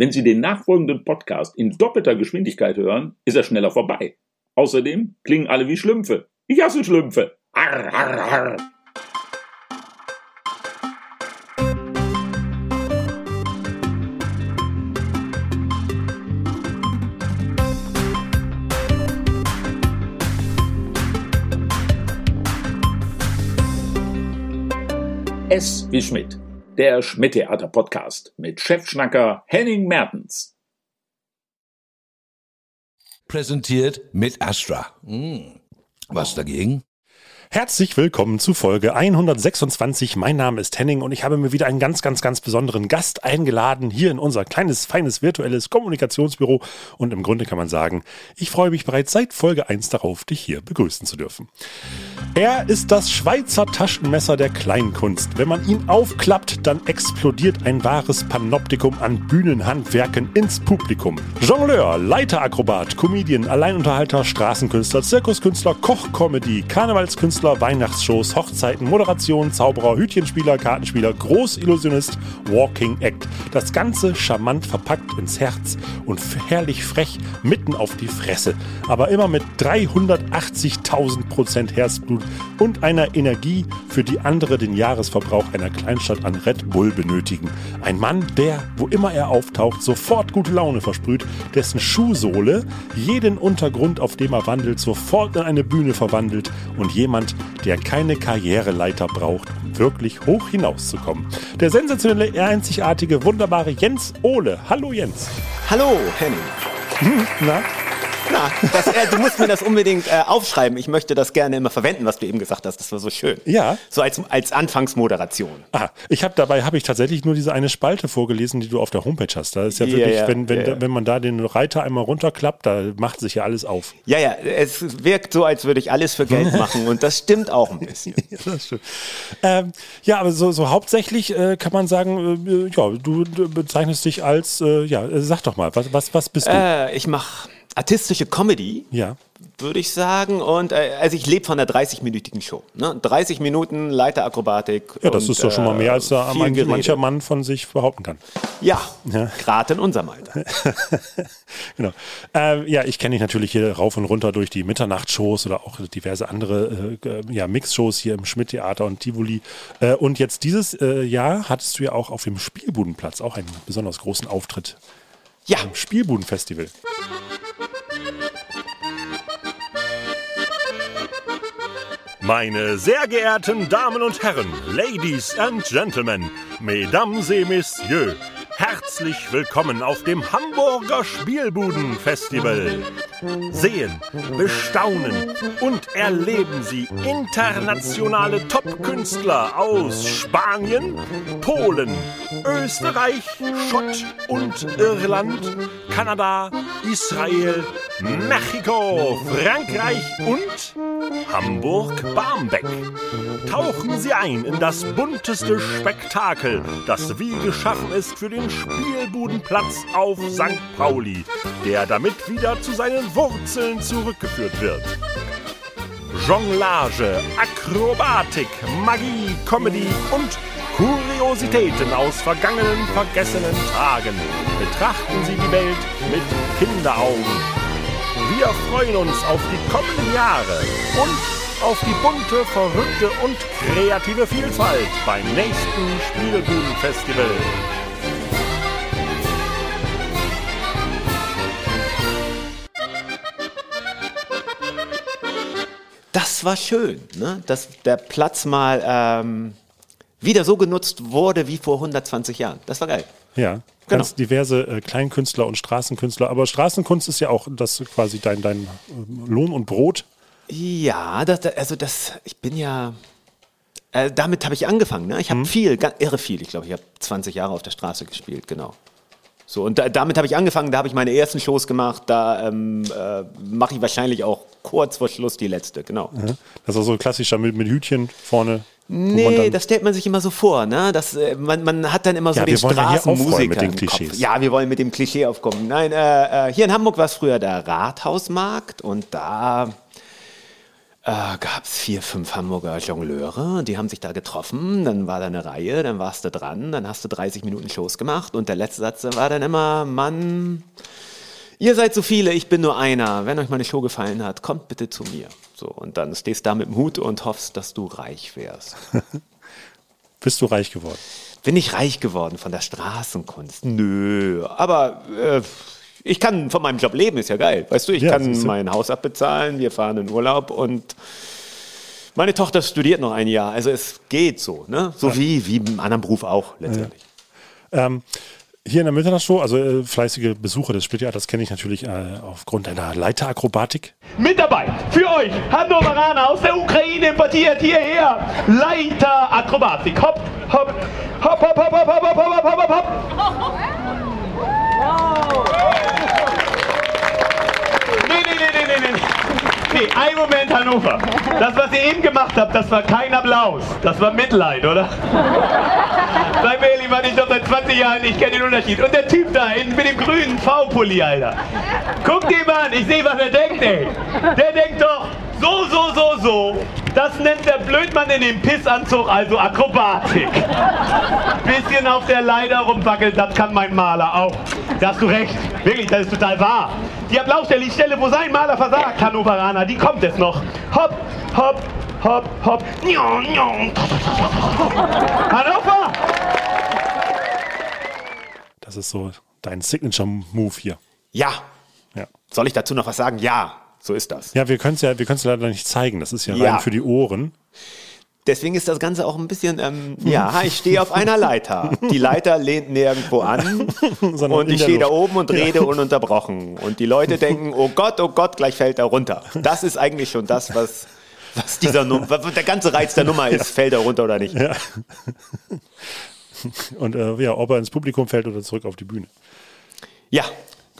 Wenn Sie den nachfolgenden Podcast in doppelter Geschwindigkeit hören, ist er schneller vorbei. Außerdem klingen alle wie Schlümpfe. Ich hasse Schlümpfe. Arr, arr, arr. S wie Schmidt, der Schmidt-Theater-Podcast mit Chefschnacker Henning Mertens. Präsentiert mit Astra. Hm. Was dagegen? Herzlich willkommen zu Folge 126. Mein Name ist Henning und ich habe mir wieder einen ganz, ganz, ganz besonderen Gast eingeladen hier in unser kleines, feines virtuelles Kommunikationsbüro. Und im Grunde kann man sagen, ich freue mich bereits seit Folge 1 darauf, dich hier begrüßen zu dürfen. Er ist das Schweizer Taschenmesser der Kleinkunst. Wenn man ihn aufklappt, dann explodiert ein wahres Panoptikum an Bühnenhandwerken ins Publikum. Jongleur, Leiterakrobat, Comedian, Alleinunterhalter, Straßenkünstler, Zirkuskünstler, Koch-Comedy, Karnevalskünstler, Weihnachtsshows, Hochzeiten, Moderation, Zauberer, Hütchenspieler, Kartenspieler, Großillusionist, Walking Act. Das Ganze charmant verpackt ins Herz und herrlich frech mitten auf die Fresse. Aber immer mit 380.000 Prozent Herzblut und einer Energie, für die andere den Jahresverbrauch einer Kleinstadt an Red Bull benötigen. Ein Mann, der, wo immer er auftaucht, sofort gute Laune versprüht, dessen Schuhsohle jeden Untergrund, auf dem er wandelt, sofort in eine Bühne verwandelt und jemand, der keine Karriereleiter braucht, um wirklich hoch hinauszukommen. Der sensationelle, einzigartige, wunderbare Jens Ohle. Hallo Jens. Hallo, Henning. Na? Na, das, äh, du musst mir das unbedingt äh, aufschreiben. Ich möchte das gerne immer verwenden, was du eben gesagt hast. Das war so schön. Ja. So als, als Anfangsmoderation. Ah, ich habe dabei habe ich tatsächlich nur diese eine Spalte vorgelesen, die du auf der Homepage hast. Da ist ja Ja, wirklich, ja, wenn, wenn, ja, ja. wenn man da den Reiter einmal runterklappt, da macht sich ja alles auf. Ja, ja, es wirkt so, als würde ich alles für Geld machen und das stimmt auch ein bisschen. Ja, das. Ähm, ja, aber so, so hauptsächlich äh, kann man sagen, äh, ja, du, du bezeichnest dich als, äh, ja, äh, sag doch mal, was, was, was bist du? Ich mache artistische Comedy, ja. würde ich sagen. Und äh, also ich lebe von der 30-minütigen Show. Ne? 30 Minuten Leiterakrobatik. Ja, das und, ist doch schon mal mehr, als da äh, manch, Gerede. mancher Mann von sich behaupten kann. Ja, Ja. gerade in unserem Alter. Genau. Äh, ja, ich kenne dich natürlich hier rauf und runter durch die Mitternachtsshows oder auch diverse andere äh, ja, Mixshows hier im Schmidt-Theater und Tivoli. Äh, und jetzt dieses äh, Jahr hattest du ja auch auf dem Spielbudenplatz auch einen besonders großen Auftritt. Ja, Am Spielbudenfestival. Meine sehr geehrten Damen und Herren, Ladies and Gentlemen, Mesdames et Messieurs, herzlich willkommen auf dem Hamburger Spielbudenfestival. Sehen, bestaunen und erleben Sie internationale Top-Künstler aus Spanien, Polen, Österreich, Schott und Irland, Kanada, Israel, Mexiko, Frankreich und Hamburg-Barmbek. Tauchen Sie ein in das bunteste Spektakel, das wie geschaffen ist für den Spielbudenplatz auf St. Pauli, der damit wieder zu seinen Wurzeln zurückgeführt wird. Jonglage, Akrobatik, Magie, Comedy und Kuriositäten aus vergangenen, vergessenen Tagen. Betrachten Sie die Welt mit Kinderaugen. Wir freuen uns auf die kommenden Jahre und auf die bunte, verrückte und kreative Vielfalt beim nächsten Spielbudenfestival. das war schön, ne? dass der Platz mal ähm, wieder so genutzt wurde wie vor 120 Jahren. Das war geil. Ja, ganz diverse äh, Kleinkünstler und Straßenkünstler. Aber Straßenkunst ist ja auch das quasi dein, dein äh, Lohn und Brot. Ja, das, also das, ich bin ja, äh, damit habe ich angefangen. Ne? Ich habe viel, ganz irre viel. Ich glaube, ich habe 20 Jahre auf der Straße gespielt, genau. So, und da, damit habe ich angefangen, da habe ich meine ersten Shows gemacht, da ähm, äh, mache ich wahrscheinlich auch kurz vor Schluss die letzte, genau. Ja? Das ist so ein klassischer mit, mit Hütchen vorne. Nee, das stellt man sich immer so vor, ne? Das, äh, man, man hat dann immer so Ja, den wollen ja Straßenmusiker mit den. Klischees. Ja, wir wollen mit dem Klischee aufkommen. Nein, äh, äh, hier in Hamburg war es früher der Rathausmarkt und da äh, gab es vier, fünf Hamburger Jongleure, die haben sich da getroffen, dann war da eine Reihe, dann warst du dran, dann hast du 30 Minuten Shows gemacht und der letzte Satz war dann immer, Mann, ihr seid so viele, ich bin nur einer, wenn euch meine Show gefallen hat, kommt bitte zu mir. So, und dann stehst du da mit dem Hut und hoffst, dass du reich wärst. Bist du reich geworden? Bin ich reich geworden von der Straßenkunst? Nö, aber äh, ich kann von meinem Job leben, ist ja geil. Weißt du, ich Ja, kann mein Haus abbezahlen, wir fahren in Urlaub und meine Tochter studiert noch ein Jahr. Also es geht so, ne? So wie, wie im anderen Beruf auch letztendlich. Ähm, hier in der Mitternachtsshow, also äh, fleißige Besucher des Spättheaters kenne ich natürlich äh, aufgrund deiner Leiterakrobatik. Mit dabei für euch Hannoveraner aus der Ukraine importiert hierher. Leiter Akrobatik. Hopp, hopp, hopp, hopp, hopp, hopp, hopp, hopp, hopp, hopp, hopp, hopp. Nee, nee, nee, nee, nee, nee. Nee, ein Moment, Hannover. Das, was ihr eben gemacht habt, das war kein Applaus. Das war Mitleid, oder? Mir ehrlich, Mann, ich doch seit 20 Jahren, ich kenne den Unterschied. Und der Typ da in, mit dem grünen V-Pulli, Alter. Guck dir mal an, ich sehe, was er denkt, ey. Der denkt doch, so, so, so, so. Das nennt der Blödmann in dem Pissanzug also Akrobatik. Bisschen auf der Leiter rumwackeln, das kann mein Maler auch. Da hast du recht. Wirklich, das ist total wahr. Die Applausstelle, die Stelle, wo sein Maler versagt, Hannoveraner, die kommt jetzt noch. Hopp, hopp, hopp, hopp. Hannover! Das ist so dein Signature-Move hier. Ja. Ja. Soll ich dazu noch was sagen? Ja, so ist das. Ja, wir können es ja, wir können es leider nicht zeigen. Das ist ja, Ja. rein für die Ohren. Deswegen ist das Ganze auch ein bisschen, ähm, ja, ich stehe auf einer Leiter. Die Leiter lehnt nirgendwo an und ich stehe da oben und rede ununterbrochen. Und die Leute denken, oh Gott, oh Gott, gleich fällt er runter. Das ist eigentlich schon das, was, was dieser Num was der ganze Reiz der Nummer ist, fällt er runter oder nicht. Und äh, ja, ob er ins Publikum fällt oder zurück auf die Bühne. Ja,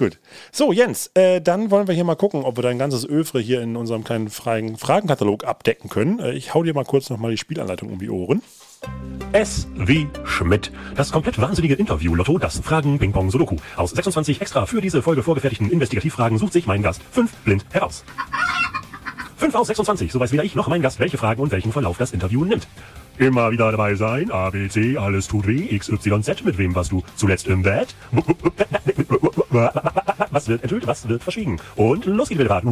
Gut. So, Jens, äh, dann wollen wir hier mal gucken, ob wir dein ganzes Övre hier in unserem kleinen freien Fragenkatalog abdecken können. Äh, ich hau dir mal kurz nochmal die Spielanleitung um die Ohren. S wie Schmidt. Das komplett wahnsinnige Interview-Lotto, das Fragen-Ping-Pong-Sudoku. Aus 26 extra für diese Folge vorgefertigten Investigativfragen sucht sich mein Gast fünf blind heraus. 5 aus 26, so weiß weder ich noch mein Gast, welche Fragen und welchen Verlauf das Interview nimmt. Immer wieder dabei sein, A, B, C, alles tut weh, X, Y, Z, mit wem warst du zuletzt im Bett? Was wird enthüllt, was wird verschwiegen? Und los geht's mit der Fahrt.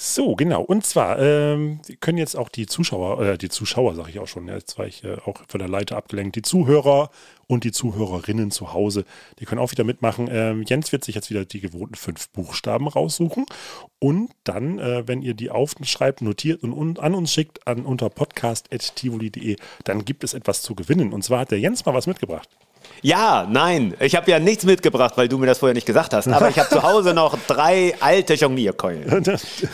So, genau. Und zwar ähm, können jetzt auch die Zuschauer, äh, die Zuschauer sage ich auch schon, jetzt war ich äh, auch von der Leiter abgelenkt, die Zuhörer und die Zuhörerinnen zu Hause, die können auch wieder mitmachen. Ähm, Jens wird sich jetzt wieder die gewohnten fünf Buchstaben raussuchen und dann, äh, wenn ihr die aufschreibt, notiert und un an uns schickt, an unter podcast.tivoli.de, dann gibt es etwas zu gewinnen. Und zwar hat der Jens mal was mitgebracht. Ja, nein, ich habe ja nichts mitgebracht, weil du mir das vorher nicht gesagt hast. Aber ich habe zu Hause noch drei alte Jonglierkeulen.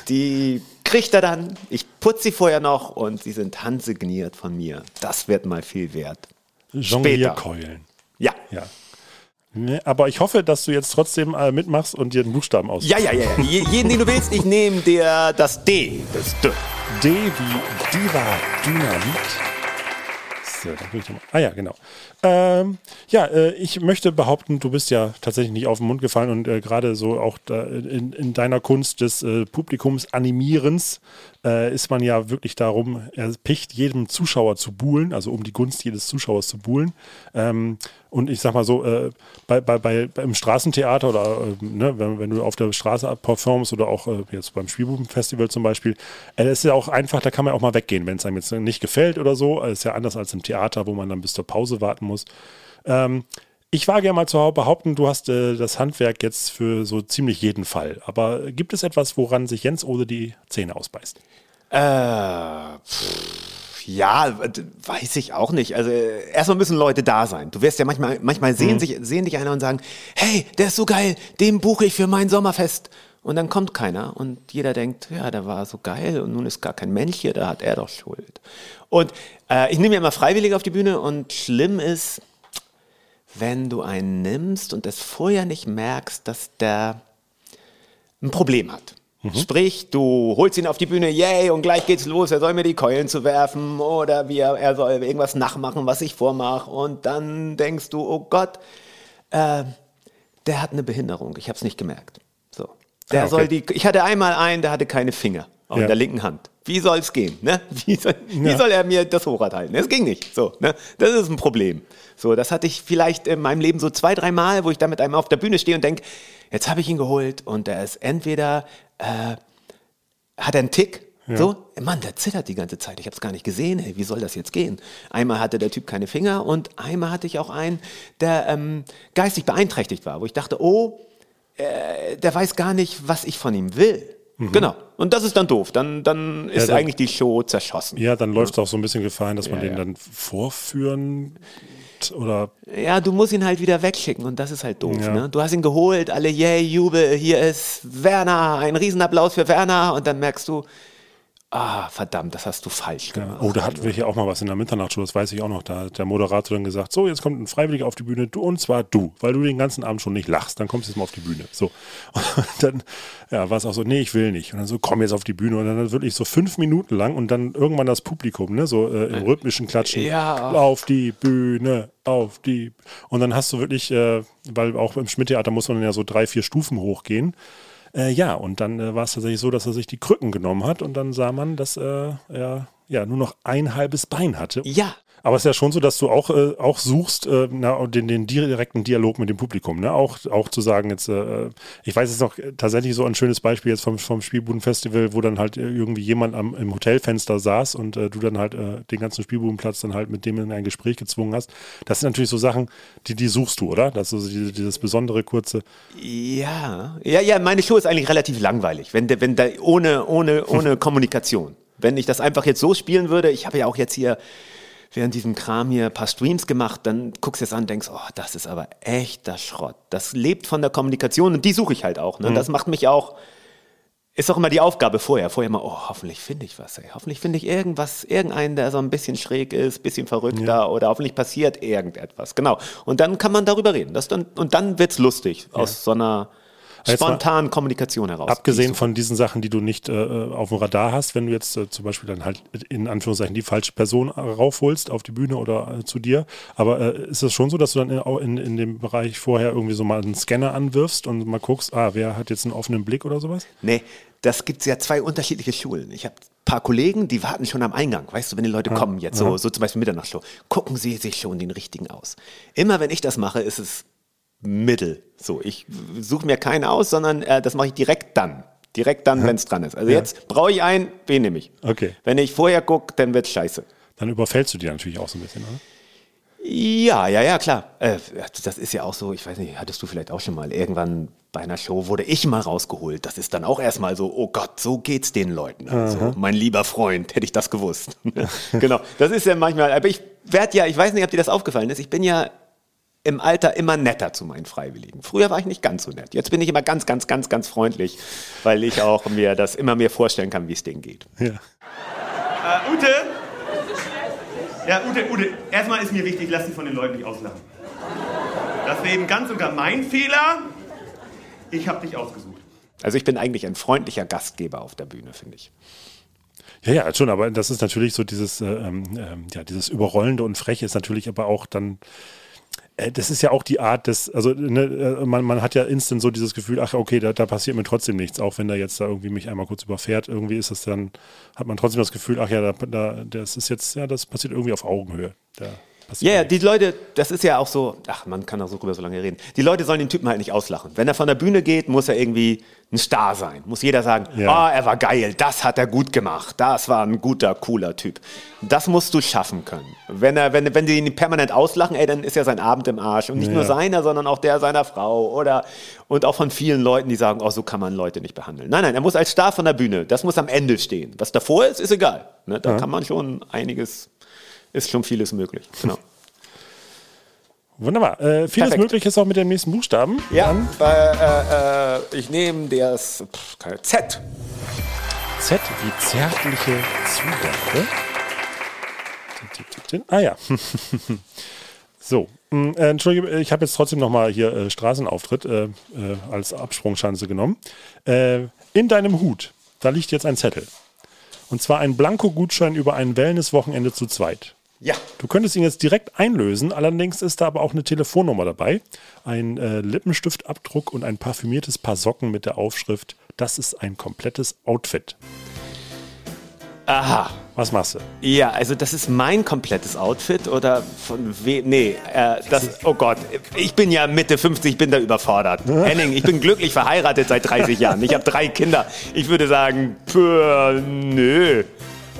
Die kriegt er dann. Ich putze sie vorher noch und sie sind handsigniert von mir. Das wird mal viel wert. Jonglierkeulen. Ja. Ja. Aber ich hoffe, dass du jetzt trotzdem äh, mitmachst und dir den Buchstaben aus. Ja, ja, ja. ja. Je- Jeden, den du willst, ich nehme dir das D. Das D. D wie Diva Dynamit. So, dann guck ich doch mal. Ah ja, genau. Ähm, ja, äh, ich möchte behaupten, du bist ja tatsächlich nicht auf den Mund gefallen und äh, gerade so auch in, in deiner Kunst des äh, Publikums Animierens äh, ist man ja wirklich darum, erpicht, jedem Zuschauer zu buhlen, also um die Gunst jedes Zuschauers zu buhlen. Ähm, und ich sag mal so, äh, bei, bei, bei, beim Straßentheater oder äh, ne, wenn, wenn du auf der Straße performst oder auch äh, jetzt beim Spielbubenfestival zum Beispiel, äh, ist ja auch einfach, da kann man auch mal weggehen, wenn es einem jetzt nicht gefällt oder so. Das ist ja anders als im Theater, wo man dann bis zur Pause warten muss. Ähm, ich wage ja mal zu behaupten, du hast äh, das Handwerk jetzt für so ziemlich jeden Fall. Aber gibt es etwas, woran sich Jens Ode die Zähne ausbeißt? Äh, pff, ja, weiß ich auch nicht. Also äh, erstmal müssen Leute da sein. Du wirst ja manchmal, manchmal sehen, sich, sehen dich einer und sagen, hey, der ist so geil, den buche ich für mein Sommerfest. Und dann kommt keiner und jeder denkt, ja, der war so geil und nun ist gar kein Mensch hier, da hat er doch Schuld. Und äh, ich nehme ja immer freiwillig auf die Bühne und schlimm ist, wenn du einen nimmst und es vorher nicht merkst, dass der ein Problem hat. Sprich, du holst ihn auf die Bühne, yay, und gleich geht's los, er soll mir die Keulen zu werfen oder wir, er soll irgendwas nachmachen, was ich vormache. Und dann denkst du, oh Gott, äh, der hat eine Behinderung, ich habe es nicht gemerkt. Der Ah, okay. soll die, ich hatte einmal einen, der hatte keine Finger auf Ja. der linken Hand. Wie soll es gehen? Ne? Wie, soll, wie Ja. soll er mir das Hochrad halten? Es ging nicht. So, ne? Das ist ein Problem. So, das hatte ich vielleicht in meinem Leben so zwei, drei Mal, wo ich da mit einem auf der Bühne stehe und denke, jetzt habe ich ihn geholt und er ist entweder äh, hat er einen Tick. So, Mann, der zittert die ganze Zeit. Ich habe es gar nicht gesehen. Ey, wie soll das jetzt gehen? Einmal hatte der Typ keine Finger und einmal hatte ich auch einen, der ähm, geistig beeinträchtigt war, wo ich dachte, oh, äh, der weiß gar nicht, was ich von ihm will. Genau. Und das ist dann doof. Dann, dann ist Mhm. dann- eigentlich die Show zerschossen. Ja, dann läuft es auch so ein bisschen Gefahr hin, dass man den dann vorführen oder Ja, du musst ihn halt wieder wegschicken und das ist halt doof. Ja. Ne? Du hast ihn geholt, alle yay, Jubel, hier ist Werner, ein Riesenapplaus für Werner und dann merkst du, ah, verdammt, das hast du falsch gemacht. Oh, da hatten wir hier auch mal was in der Mitternachtshow, das weiß ich auch noch. Da hat der Moderator dann gesagt, so, jetzt kommt ein Freiwilliger auf die Bühne, du und zwar du, weil du den ganzen Abend schon nicht lachst, dann kommst du jetzt mal auf die Bühne. So. Und dann ja, war es auch so, nee, ich will nicht. Und dann so, komm jetzt auf die Bühne. Und dann wirklich so fünf Minuten lang und dann irgendwann das Publikum, ne, so äh, im rhythmischen Klatschen. Ja. Auf die Bühne, auf die. Und dann hast du wirklich, äh, weil auch im Schmidt-Theater muss man ja so drei, vier Stufen hochgehen. Äh, ja, und dann äh, war es tatsächlich so, dass er sich die Krücken genommen hat und dann sah man, dass äh, er ja nur noch ein halbes Bein hatte. Ja, Aber es ist ja schon so, dass du auch, äh, auch suchst, äh, na, den, den direkten Dialog mit dem Publikum. Ne? Auch, auch zu sagen, jetzt, äh, ich weiß jetzt noch äh, tatsächlich so ein schönes Beispiel jetzt vom, vom Spielbudenfestival, wo dann halt äh, irgendwie jemand am, im Hotelfenster saß und äh, du dann halt äh, den ganzen Spielbudenplatz dann halt mit dem in ein Gespräch gezwungen hast. Das sind natürlich so Sachen, die, die suchst du, oder? Das ist so diese, dieses besondere kurze. Ja, ja, ja, meine Show ist eigentlich relativ langweilig, wenn, wenn da ohne, ohne, ohne Kommunikation. Wenn ich das einfach jetzt so spielen würde, ich habe ja auch jetzt hier während diesem Kram hier ein paar Streams gemacht, dann guckst du es an und denkst, oh, das ist aber echter Schrott. Das lebt von der Kommunikation und die suche ich halt auch. Ne? Das macht mich auch, ist auch immer die Aufgabe vorher. Vorher immer, oh, hoffentlich finde ich was, ey. Hoffentlich finde ich irgendwas, irgendeinen, der so ein bisschen schräg ist, bisschen verrückter oder hoffentlich passiert irgendetwas. Genau. Und dann kann man darüber reden. Das dann, und dann wird's lustig aus so einer mal spontanen Kommunikation heraus. Abgesehen von diesen Sachen, die du nicht äh, auf dem Radar hast, wenn du jetzt äh, zum Beispiel dann halt in Anführungszeichen die falsche Person äh, raufholst auf die Bühne oder äh, zu dir. Aber äh, ist es schon so, dass du dann in, auch in, in dem Bereich vorher irgendwie so mal einen Scanner anwirfst und mal guckst, ah, wer hat jetzt einen offenen Blick oder sowas? Nee, das gibt's ja zwei unterschiedliche Schulen. Ich habe ein paar Kollegen, die warten schon am Eingang. Weißt du, wenn die Leute kommen jetzt, so, so zum Beispiel Mitternachtsshow, gucken sie sich schon den richtigen aus. Immer wenn ich das mache, ist es Mittel. So, ich suche mir keinen aus, sondern äh, das mache ich direkt dann. Direkt dann, wenn es dran ist. Also jetzt brauche ich einen, wen nehme ich? Okay. Wenn ich vorher gucke, dann wird's scheiße. Dann überfällst du die natürlich auch so ein bisschen, oder? Ja, ja, ja, klar. Äh, das ist ja auch so, ich weiß nicht, hattest du vielleicht auch schon mal irgendwann bei einer Show wurde ich mal rausgeholt. Das ist dann auch erstmal so, oh Gott, so geht's den Leuten. Also, mein lieber Freund, hätte ich das gewusst. genau. Das ist ja manchmal, aber ich werde ja, ich weiß nicht, ob dir das aufgefallen ist, ich bin ja im Alter immer netter zu meinen Freiwilligen. Früher war ich nicht ganz so nett. Jetzt bin ich immer ganz, ganz, ganz, ganz freundlich, weil ich auch mir das immer mehr vorstellen kann, wie es denen geht. Ja. Äh, Ute? Ja, Ute, Ute, erstmal ist mir wichtig, lass dich von den Leuten nicht auslachen. Das war eben ganz und gar mein Fehler. Ich habe dich ausgesucht. Also ich bin eigentlich ein freundlicher Gastgeber auf der Bühne, finde ich. Ja, ja, schon, aber das ist natürlich so dieses, äh, ähm, ähm, ja, dieses Überrollende und Freche ist natürlich aber auch dann, das ist ja auch die Art des, also ne, äh, man, man hat ja instant so dieses Gefühl, ach okay, da, da passiert mir trotzdem nichts, auch wenn der jetzt da irgendwie mich einmal kurz überfährt, irgendwie ist es dann, hat man trotzdem das Gefühl, ach ja, da, da, das ist jetzt, ja, das passiert irgendwie auf Augenhöhe. Da Ja, ja, nichts. die Leute, das ist ja auch so, ach, man kann auch so drüber so lange reden. Die Leute sollen den Typen halt nicht auslachen. Wenn er von der Bühne geht, muss er irgendwie ein Star sein. Muss jeder sagen, ah, Ja. er war geil, das hat er gut gemacht, das war ein guter, cooler Typ. Das musst du schaffen können. Wenn, er, wenn, wenn die ihn permanent auslachen, ey, dann ist ja sein Abend im Arsch. Und nicht nur Ja. seiner, sondern auch der seiner Frau oder und auch von vielen Leuten, die sagen, oh, so kann man Leute nicht behandeln. Nein, nein, er muss als Star von der Bühne, das muss am Ende stehen. Was davor ist, ist egal. Ne? Da kann man schon einiges, ist schon vieles möglich. Genau. Wunderbar. Äh, vieles Perfekt. möglich ist auch mit dem nächsten Buchstaben. Ja, äh, äh, ich nehme das pff, Z. Z wie zärtliche Zutaten. Ah ja. so, mh, äh, Entschuldige, ich habe jetzt trotzdem nochmal hier äh, Straßenauftritt äh, äh, als Absprungschanze genommen. In deinem Hut, da liegt jetzt ein Zettel. Und zwar ein Blanko-Gutschein über ein Wellness-Wochenende zu zweit. Ja. Du könntest ihn jetzt direkt einlösen, allerdings ist da aber auch eine Telefonnummer dabei, ein äh, Lippenstiftabdruck und ein parfümiertes Paar Socken mit der Aufschrift, das ist ein komplettes Outfit. Aha. Was machst du? Ja, also das ist mein komplettes Outfit oder von wem? Nee, äh, das, oh Gott, ich bin ja Mitte 50, ich bin da überfordert. Henning, ich bin glücklich verheiratet seit 30 Jahren. Ich habe drei Kinder. Ich würde sagen, pö, nö.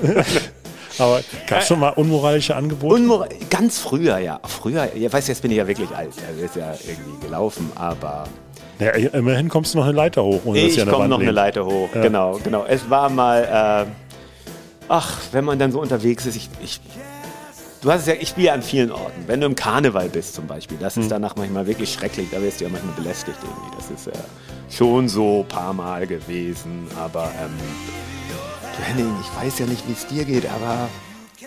Aber gab es schon mal unmoralische Angebote? Unmor ganz früher, ja. Früher, ja, weißt du, jetzt bin ich ja wirklich alt. Also ist ja irgendwie gelaufen, aber Ja, immerhin kommst du noch eine Leiter hoch. Ohne ich der komme noch eine. Leiter hoch. Genau, genau. Es war mal, äh, ach, wenn man dann so unterwegs ist, ich, ich Du hast es ja, ich spiele an vielen Orten. Wenn du im Karneval bist zum Beispiel, das Hm. ist danach manchmal wirklich schrecklich. Da wirst du ja manchmal belästigt irgendwie. Das ist ja schon so ein paar Mal gewesen. Aber ähm, Henning, ich weiß ja nicht, wie es dir geht, aber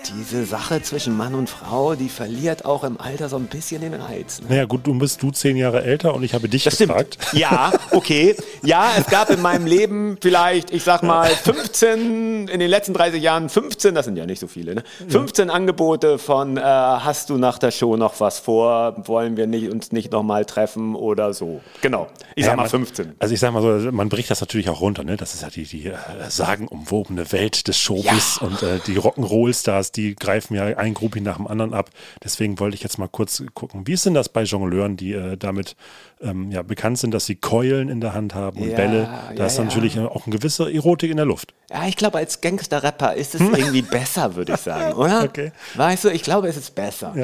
diese Sache zwischen Mann und Frau, die verliert auch im Alter so ein bisschen den Reiz. Ne? Naja, gut, du bist du zehn Jahre älter und ich habe dich Das stimmt. gefragt. Ja, okay. Ja, es gab in meinem Leben vielleicht, ich sag mal, 15, in den letzten 30 Jahren 15, das sind ja nicht so viele, ne? 15 Angebote von, äh, hast du nach der Show noch was vor? Wollen wir nicht, uns nicht nochmal treffen oder so? Genau. Ich Ja, sag mal man- 15. Also ich sag mal so, man bricht das natürlich auch runter, ne? Das ist ja die, die äh, sagenumwobene Welt des Showbiz Ja. und äh, die Rock'n'Roll-Stars, die greifen ja ein Groupie nach dem anderen ab. Deswegen wollte ich jetzt mal kurz gucken, wie ist denn das bei Jongleuren, die äh, damit ähm, ja, bekannt sind, dass sie Keulen in der Hand haben und Ja, Bälle. Da ja, ist natürlich auch eine gewisse Erotik in der Luft. Ja, ich glaube, als Gangster-Rapper ist es irgendwie besser, würde ich sagen, oder? Okay. Weißt du, ich glaube, es ist besser.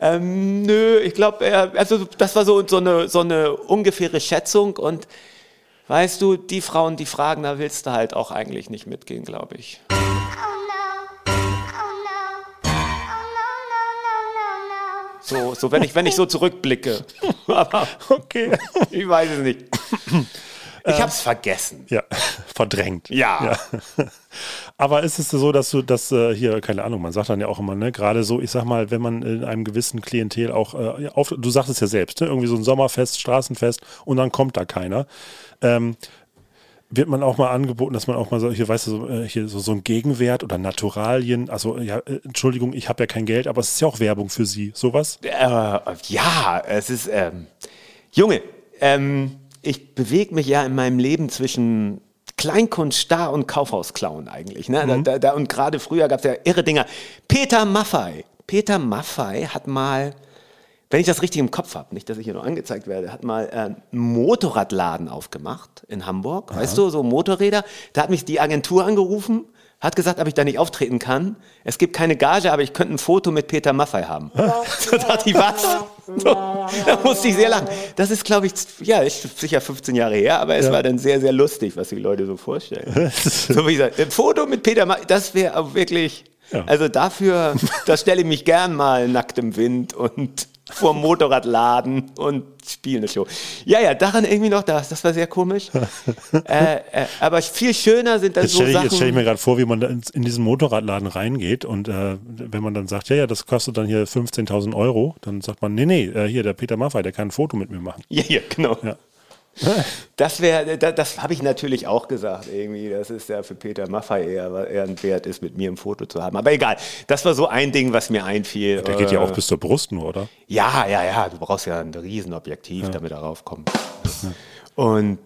Ähm, nö, ich glaube, also das war so, so, eine, so eine ungefähre Schätzung und weißt du, die Frauen, die fragen, da willst du halt auch eigentlich nicht mitgehen, glaube ich. So, so wenn, ich, wenn ich so zurückblicke. Aber Okay. ich weiß es nicht. Ich hab's vergessen. Ja, verdrängt. Ja. Aber ist es so, dass du das äh, hier, keine Ahnung, man sagt dann ja auch immer, ne, gerade so, ich sag mal, wenn man in einem gewissen Klientel auch äh, ja, auf, du sagst es ja selbst, ne, irgendwie so ein Sommerfest, Straßenfest und dann kommt da keiner. Ähm, wird man auch mal angeboten, dass man auch mal so, hier weißt du, so, äh, hier so, so ein Gegenwert oder Naturalien, also ja, äh, Entschuldigung, ich habe ja kein Geld, aber es ist ja auch Werbung für sie, sowas. Äh, ja, es ist. Ähm, Junge, ähm, ich bewege mich ja in meinem Leben zwischen Kleinkunst, Star und Kaufhausklauen eigentlich. Ne? Da, da, da, und gerade früher gab es ja irre Dinger. Peter Maffei. Peter Maffei hat mal, wenn ich das richtig im Kopf habe, nicht, dass ich hier noch angezeigt werde, hat mal äh, einen Motorradladen aufgemacht in Hamburg. Weißt du, so Motorräder. Da hat mich die Agentur angerufen. Hat gesagt, ob ich da nicht auftreten kann. Es gibt keine Gage, aber ich könnte ein Foto mit Peter Maffei haben. da dachte ich, was? So, da musste ich sehr lachen. Das ist, glaube ich, ja, ist sicher 15 Jahre her, aber es war dann sehr, sehr lustig, was die Leute so vorstellen. so wie gesagt, ein Foto mit Peter Maffei, das wäre auch wirklich, Ja. also dafür, da stelle ich mich gern mal nackt im Wind und vor dem Motorradladen und spiele eine Show. Ja, ja, daran irgendwie noch das, das war sehr komisch. äh, äh, aber viel schöner sind dann Jetzt so stelle ich, Sachen. jetzt stell ich mir gerade vor, wie man in, in diesen Motorradladen reingeht und äh, wenn man dann sagt, ja, ja, das kostet dann hier 15.000 Euro, dann sagt man, nee, nee, äh, hier, der Peter Maffei, der kann ein Foto mit mir machen. Ja, ja, genau. Ja. Das wäre, das, das habe ich natürlich auch gesagt irgendwie. Das ist ja für Peter Maffei eher, eher ein Wert ist, mit mir ein Foto zu haben. Aber egal, das war so ein Ding, was mir einfiel. Der geht ja Äh, auch bis zur Brust nur, oder? Ja, ja, ja. Du brauchst ja ein Riesenobjektiv, damit er raufkommt. Und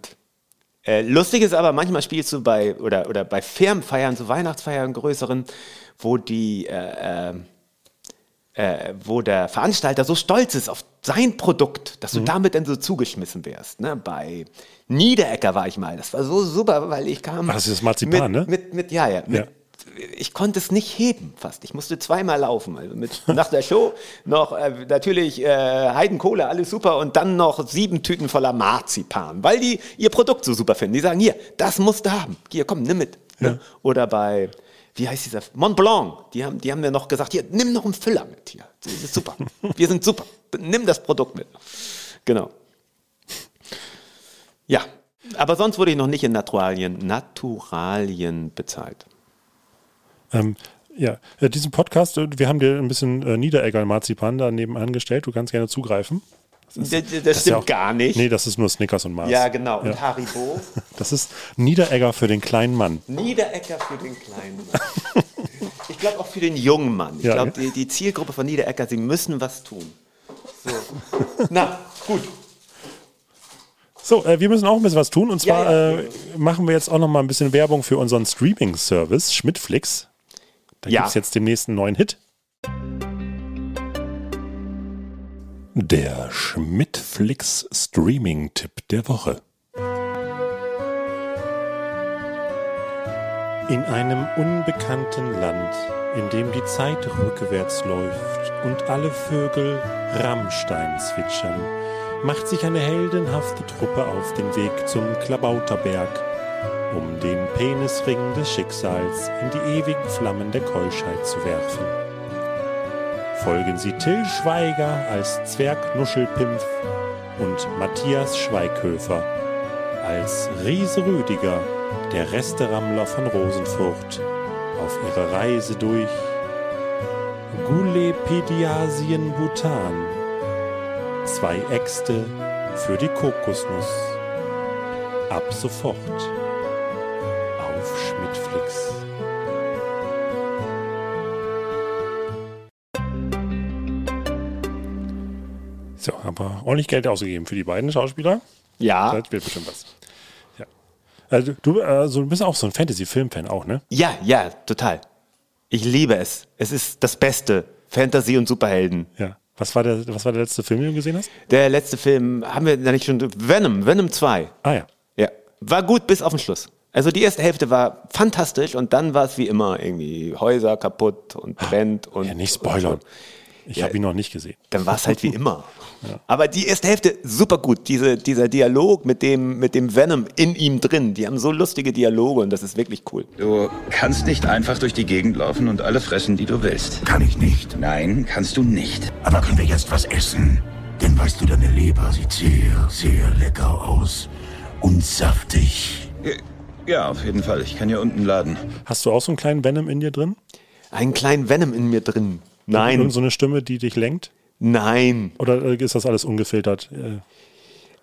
äh, lustig ist aber, manchmal spielst du bei oder, oder bei Firmenfeiern, so Weihnachtsfeiern, größeren, wo die äh, äh, äh, wo der Veranstalter so stolz ist auf sein Produkt, dass du damit dann so zugeschmissen wärst. Ne? Bei Niederecker war ich mal. Das war so super, weil ich kam. Ach, das ist das Marzipan, mit, ne? Mit, mit, ja, ja. Mit, Ja. Ich konnte es nicht heben fast. Ich musste zweimal laufen. Also mit, nach der Show noch äh, natürlich äh, Heidenkohle, alles super und dann noch sieben Tüten voller Marzipan, weil die ihr Produkt so super finden. Die sagen, hier, das musst du haben. Hier, komm, nimm mit. Ne? Oder bei, wie heißt dieser? Mont Blanc. Die haben, die haben mir noch gesagt, hier, nimm noch einen Füller mit hier. Das ist super. Wir sind super. Nimm das Produkt mit. Genau. Ja. Aber sonst wurde ich noch nicht in Naturalien, Naturalien bezahlt. Ähm, ja, äh, diesen Podcast, äh, wir haben dir ein bisschen äh, Niederegger Marzipan da nebenan gestellt. Du kannst gerne zugreifen. Das, das, ist ja stimmt auch- gar nicht. Nee, das ist nur Snickers und Mars. ja, genau. Und Ja. Haribo. Das ist Niederegger für den kleinen Mann. Niederecker für den kleinen Mann. Ich glaube auch für den jungen Mann. Ich Ja, glaube, ja. die, die Zielgruppe von Niederecker, sie müssen was tun. So. Na, gut. So, äh, wir müssen auch ein bisschen was tun. Und zwar Ja, ja. Äh, machen wir jetzt auch noch mal ein bisschen Werbung für unseren Streaming-Service Schmidtflix. Da Ja. gibt es jetzt den nächsten neuen Hit. Der Schmidtflix Streaming-Tipp der Woche. In einem unbekannten Land, in dem die Zeit rückwärts läuft und alle Vögel Rammstein zwitschern, macht sich eine heldenhafte Truppe auf den Weg zum Klabauterberg, um den Penisring des Schicksals in die ewigen Flammen der Keuschheit zu werfen. Folgen Sie Till Schweiger als Zwergnuschelpimpf und Matthias Schweighöfer als Riese Rüdiger, der Resterammler von Rosenfurt, auf ihrer Reise durch Gulepediasien Bhutan. Zwei Äxte für die Kokosnuss. Ab sofort So, aber ordentlich Geld ausgegeben für die beiden Schauspieler. Ja, Das wird bestimmt was. Ja. Also, du, also, du bist auch so ein Fantasy-Film-Fan auch, ne? ja, ja, total. Ich liebe es. Es ist das Beste. Fantasy und Superhelden. Ja. Was war der, was war der letzte Film, den du gesehen hast? Der letzte Film, haben wir da nicht schon. Venom, Venom 2. Ah ja. Ja. War gut bis auf den Schluss. Also die erste Hälfte war fantastisch und dann war es wie immer irgendwie Häuser kaputt und brennt und. Ja, nicht spoilern. und- Ich Ja. habe ihn noch nicht gesehen. Dann war es halt wie immer. Aber die erste Hälfte super gut. Diese, dieser Dialog mit dem, mit dem Venom in ihm drin. Die haben so lustige Dialoge und das ist wirklich cool. Du kannst nicht einfach durch die Gegend laufen und alle fressen, die du willst. Kann ich nicht. Nein, kannst du nicht. Aber können wir jetzt was essen? Denn weißt du, deine Leber sieht sehr, sehr lecker aus. Und saftig. Ja, auf jeden Fall. Ich kann hier unten laden. Hast du auch so einen kleinen Venom in dir drin? Einen kleinen Venom in mir drin. Nein, Irgend so eine Stimme, die dich lenkt? nein. Oder äh, ist das alles ungefiltert?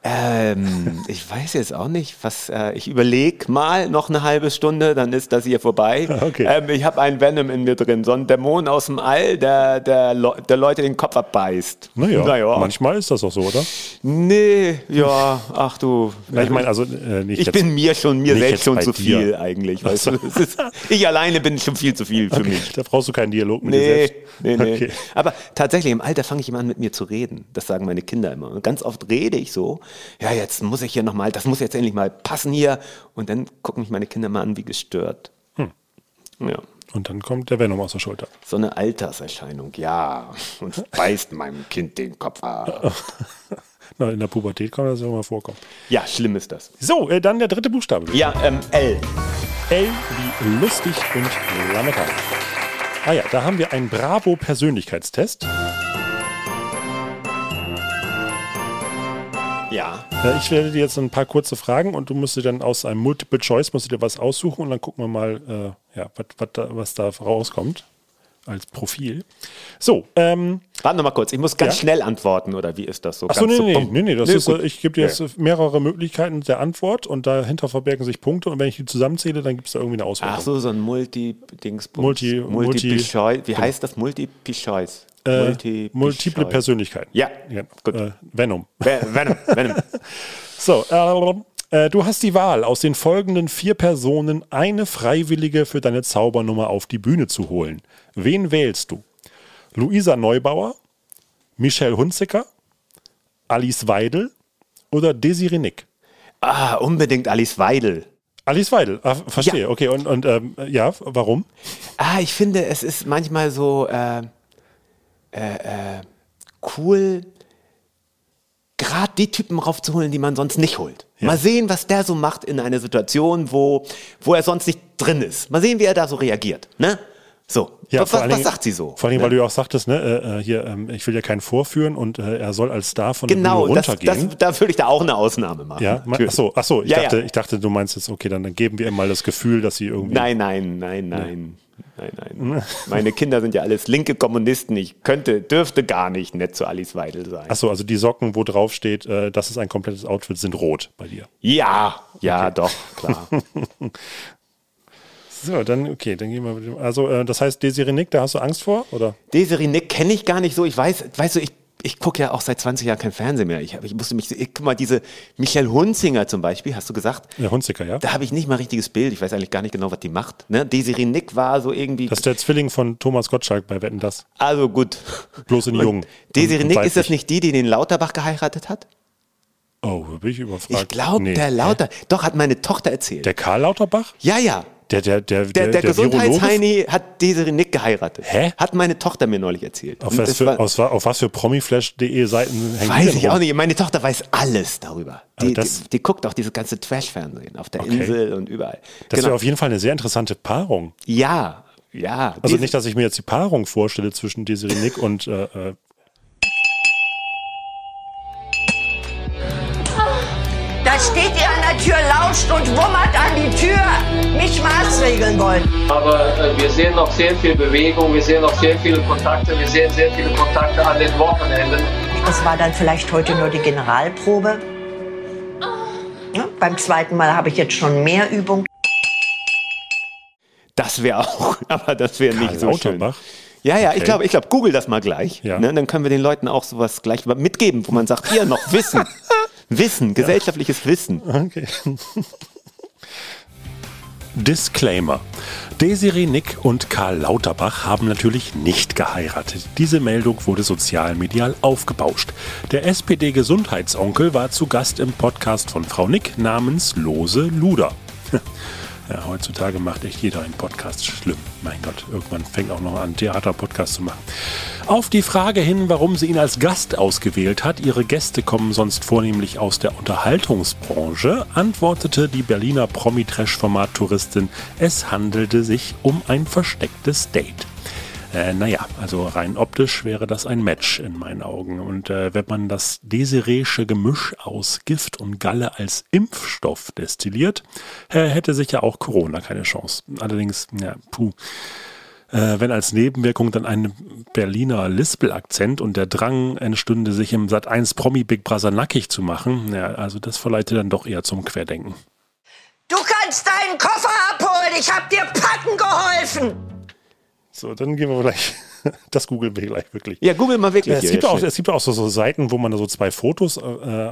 Äh, Ähm, ich weiß jetzt auch nicht, was. Äh, ich überlege mal noch eine halbe Stunde, dann ist das hier vorbei. Okay. Ähm, ich habe einen Venom in mir drin, so ein Dämon aus dem All, der, der, Le der Leute den Kopf abbeißt. Naja, Naja. manchmal ist das auch so, oder? Nee, ja, ach du. Na, ich meine, also äh, nicht Ich jetzt, bin mir schon, mir selbst schon zu dir. viel eigentlich. Weißt du? Ist, ich alleine bin schon viel zu viel für okay, mich. da brauchst du keinen Dialog mit dir Nee, selbst. nee, nee. Okay. Aber tatsächlich, im Alter fange ich immer an, mit mir zu reden. Das sagen meine Kinder immer. Und ganz oft rede ich so, ja, jetzt muss ich hier nochmal, das muss jetzt endlich mal passen hier. Und dann gucken mich meine Kinder mal an, wie gestört. Hm. Ja, Und dann kommt der Venom aus der Schulter. so eine Alterserscheinung, ja. Und beißt meinem Kind den Kopf ab. Na, in der Pubertät kann das ja mal vorkommen. Ja, schlimm ist das. So, äh, dann der dritte Buchstabe. Ja, ähm, L. L wie lustig und Lametta. Ah ja, da haben wir einen Bravo-Persönlichkeitstest. Ja. Äh, Ich stelle dir jetzt ein paar kurze Fragen und du musst dir dann aus einem Multiple Choice musst du dir was aussuchen und dann gucken wir mal, äh, ja, was, was, da, was da rauskommt als Profil. So, ähm, Warte noch mal kurz, ich muss ganz Ja. schnell antworten, oder wie ist das so? achso, nee, so nee, nee, nee, das Nee, ist, äh, ich gebe dir jetzt äh, mehrere Möglichkeiten der Antwort und dahinter verbergen sich Punkte und wenn ich die zusammenzähle, dann gibt es da irgendwie eine Auswertung. Ach so, so ein Multi-Dings. Multi- Multi- Choice. Wie heißt das? Multiple Choice. Äh, Multiple multiple. Persönlichkeiten. Ja, gut. Äh, Venom. Ve- Venom, Venom. So, äh, äh, du hast die Wahl, aus den folgenden vier Personen eine Freiwillige für deine Zaubernummer auf die Bühne zu holen. Wen wählst du? Luisa Neubauer, Michelle Hunziker, Alice Weidel oder Desiree Nick? Ah, unbedingt Alice Weidel. Alice Weidel, ah, verstehe, Ja. okay. Und, und ähm, ja, warum? Ah, ich finde, es ist manchmal so äh, äh, äh, cool, gerade die Typen raufzuholen, die man sonst nicht holt. Mal sehen, was der so macht in einer Situation, wo, wo er sonst nicht drin ist. Mal sehen, wie er da so reagiert. Ne? So, Ja, was, vor was, was Dingen- sagt sie so? Vor allem, ne? weil du ja auch sagtest, ne, äh, äh, hier, ähm, ich will ja keinen vorführen und äh, er soll als Star von Genau, der Bühne runtergehen. das, da würde ich da auch eine Ausnahme machen. ja, ach so, ach so ich, Ja, dachte, ja. ich dachte, du meinst jetzt, okay, dann, dann geben wir ihm mal das Gefühl, dass sie irgendwie. Nein, nein, nein, nein. Nein, nein. Meine Kinder sind ja alles linke Kommunisten. Ich könnte, dürfte gar nicht nett zu Alice Weidel sein. Achso, also die Socken, wo drauf steht, äh, das ist ein komplettes Outfit, sind rot bei dir. Ja, ja, doch, klar. So, dann, okay, dann gehen wir mit dem. Also, äh, das heißt, Desiree Nick, da hast du Angst vor? Oder? Desiree Nick kenne ich gar nicht so. Ich weiß, weißt du, ich, ich gucke ja auch seit 20 Jahren kein Fernsehen mehr. Ich, hab, ich musste mich, ich, guck mal, diese Michael Hunzinger zum Beispiel, hast du gesagt? Der Hunziker, ja? Da habe ich nicht mal ein richtiges Bild. Ich weiß eigentlich gar nicht genau, was die macht. Ne? Desiree Nick war so irgendwie. Das ist der Zwilling von Thomas Gottschalk bei Wetten, das. also gut. Bloß in Jungen. Desiree Nick, ist das nicht die, die den Lauterbach geheiratet hat? Oh, bin ich überfragt. Ich glaube, Nee. der Lauter. Doch, hat meine Tochter erzählt. Der Karl Lauterbach? ja, ja. Der, der, der, Der, der, Virologe? Gesundheitsheini hat Desiree Nick geheiratet. Hä? Hat meine Tochter mir neulich erzählt. Auf was, für, war- aus, auf was für promiflash.de Seiten die Weiß ich rum? auch nicht. Meine Tochter weiß alles darüber. Die, die, die guckt auch dieses ganze Trash-Fernsehen auf der Okay. Insel und überall. Das wäre auf jeden Fall eine sehr interessante Paarung. ja, ja. Also nicht, dass ich mir jetzt die Paarung vorstelle zwischen Desiree Nick und äh, Da steht ihr an der Tür, lauscht und wummert an die Tür, mich maßregeln wollen. Aber äh, wir sehen noch sehr viel Bewegung, wir sehen noch sehr viele Kontakte, wir sehen sehr viele Kontakte an den Wochenenden. Das war dann vielleicht heute nur die Generalprobe. Ja, beim zweiten Mal habe ich jetzt schon mehr Übung. Das wäre auch, aber das wäre nicht so schön. Lauterbach. Ja, ja, Okay. ich glaube, ich glaub, google das mal gleich. Ja. Ne? Dann können wir den Leuten auch sowas gleich mitgeben, wo man sagt, hier noch Wissen. Wissen, gesellschaftliches Wissen. Okay. Disclaimer. Desiree Nick und Karl Lauterbach haben natürlich nicht geheiratet. Diese Meldung wurde sozialmedial aufgebauscht. Der SPD-Gesundheitsonkel war zu Gast im Podcast von Frau Nick namens Lose Luder. Ja, heutzutage macht echt jeder einen Podcast schlimm. Mein Gott, irgendwann fängt auch noch an, Theater-Podcast zu machen. Auf die Frage hin, warum sie ihn als Gast ausgewählt hat, ihre Gäste kommen sonst vornehmlich aus der Unterhaltungsbranche, antwortete die Berliner Promi-Trash-Format-Touristin, es handelte sich um ein verstecktes Date. Äh, naja, also rein optisch wäre das ein Match in meinen Augen. Und äh, wenn man das desireesche Gemisch aus Gift und Galle als Impfstoff destilliert, äh, hätte sicher auch Corona keine Chance. Allerdings, ja, puh. Äh, wenn als Nebenwirkung dann ein Berliner Lispel-Akzent und der Drang entstünde, sich im Sat 1 Promi Big Brother nackig zu machen, ja, also das verleitet dann doch eher zum Querdenken. Du kannst deinen Koffer abholen, ich hab dir packen geholfen. So, dann gehen wir gleich. Das googeln wir gleich wirklich. Ja, google mal wirklich. Ja, es, hier, gibt ja, auch, es gibt auch so, so Seiten, wo man so zwei Fotos äh,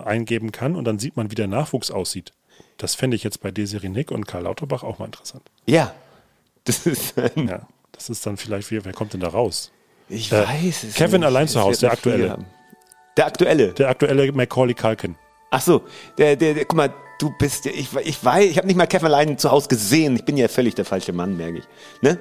eingeben kann und dann sieht man, wie der Nachwuchs aussieht. Das fände ich jetzt bei Desiree Nick und Karl Lauterbach auch mal interessant. ja. Das ist ein, Ja, das ist dann vielleicht, wie, wer kommt denn da raus? Ich Äh, weiß es Kevin nicht. allein zu Hause, der aktuelle. Der aktuelle. Der aktuelle Macaulay Culkin. Ach so, der, der, der, guck mal, du bist, ja- ich, ich weiß, ich habe nicht mal Kevin allein zu Hause gesehen. Ich bin ja völlig der falsche Mann, merke ich. Ne?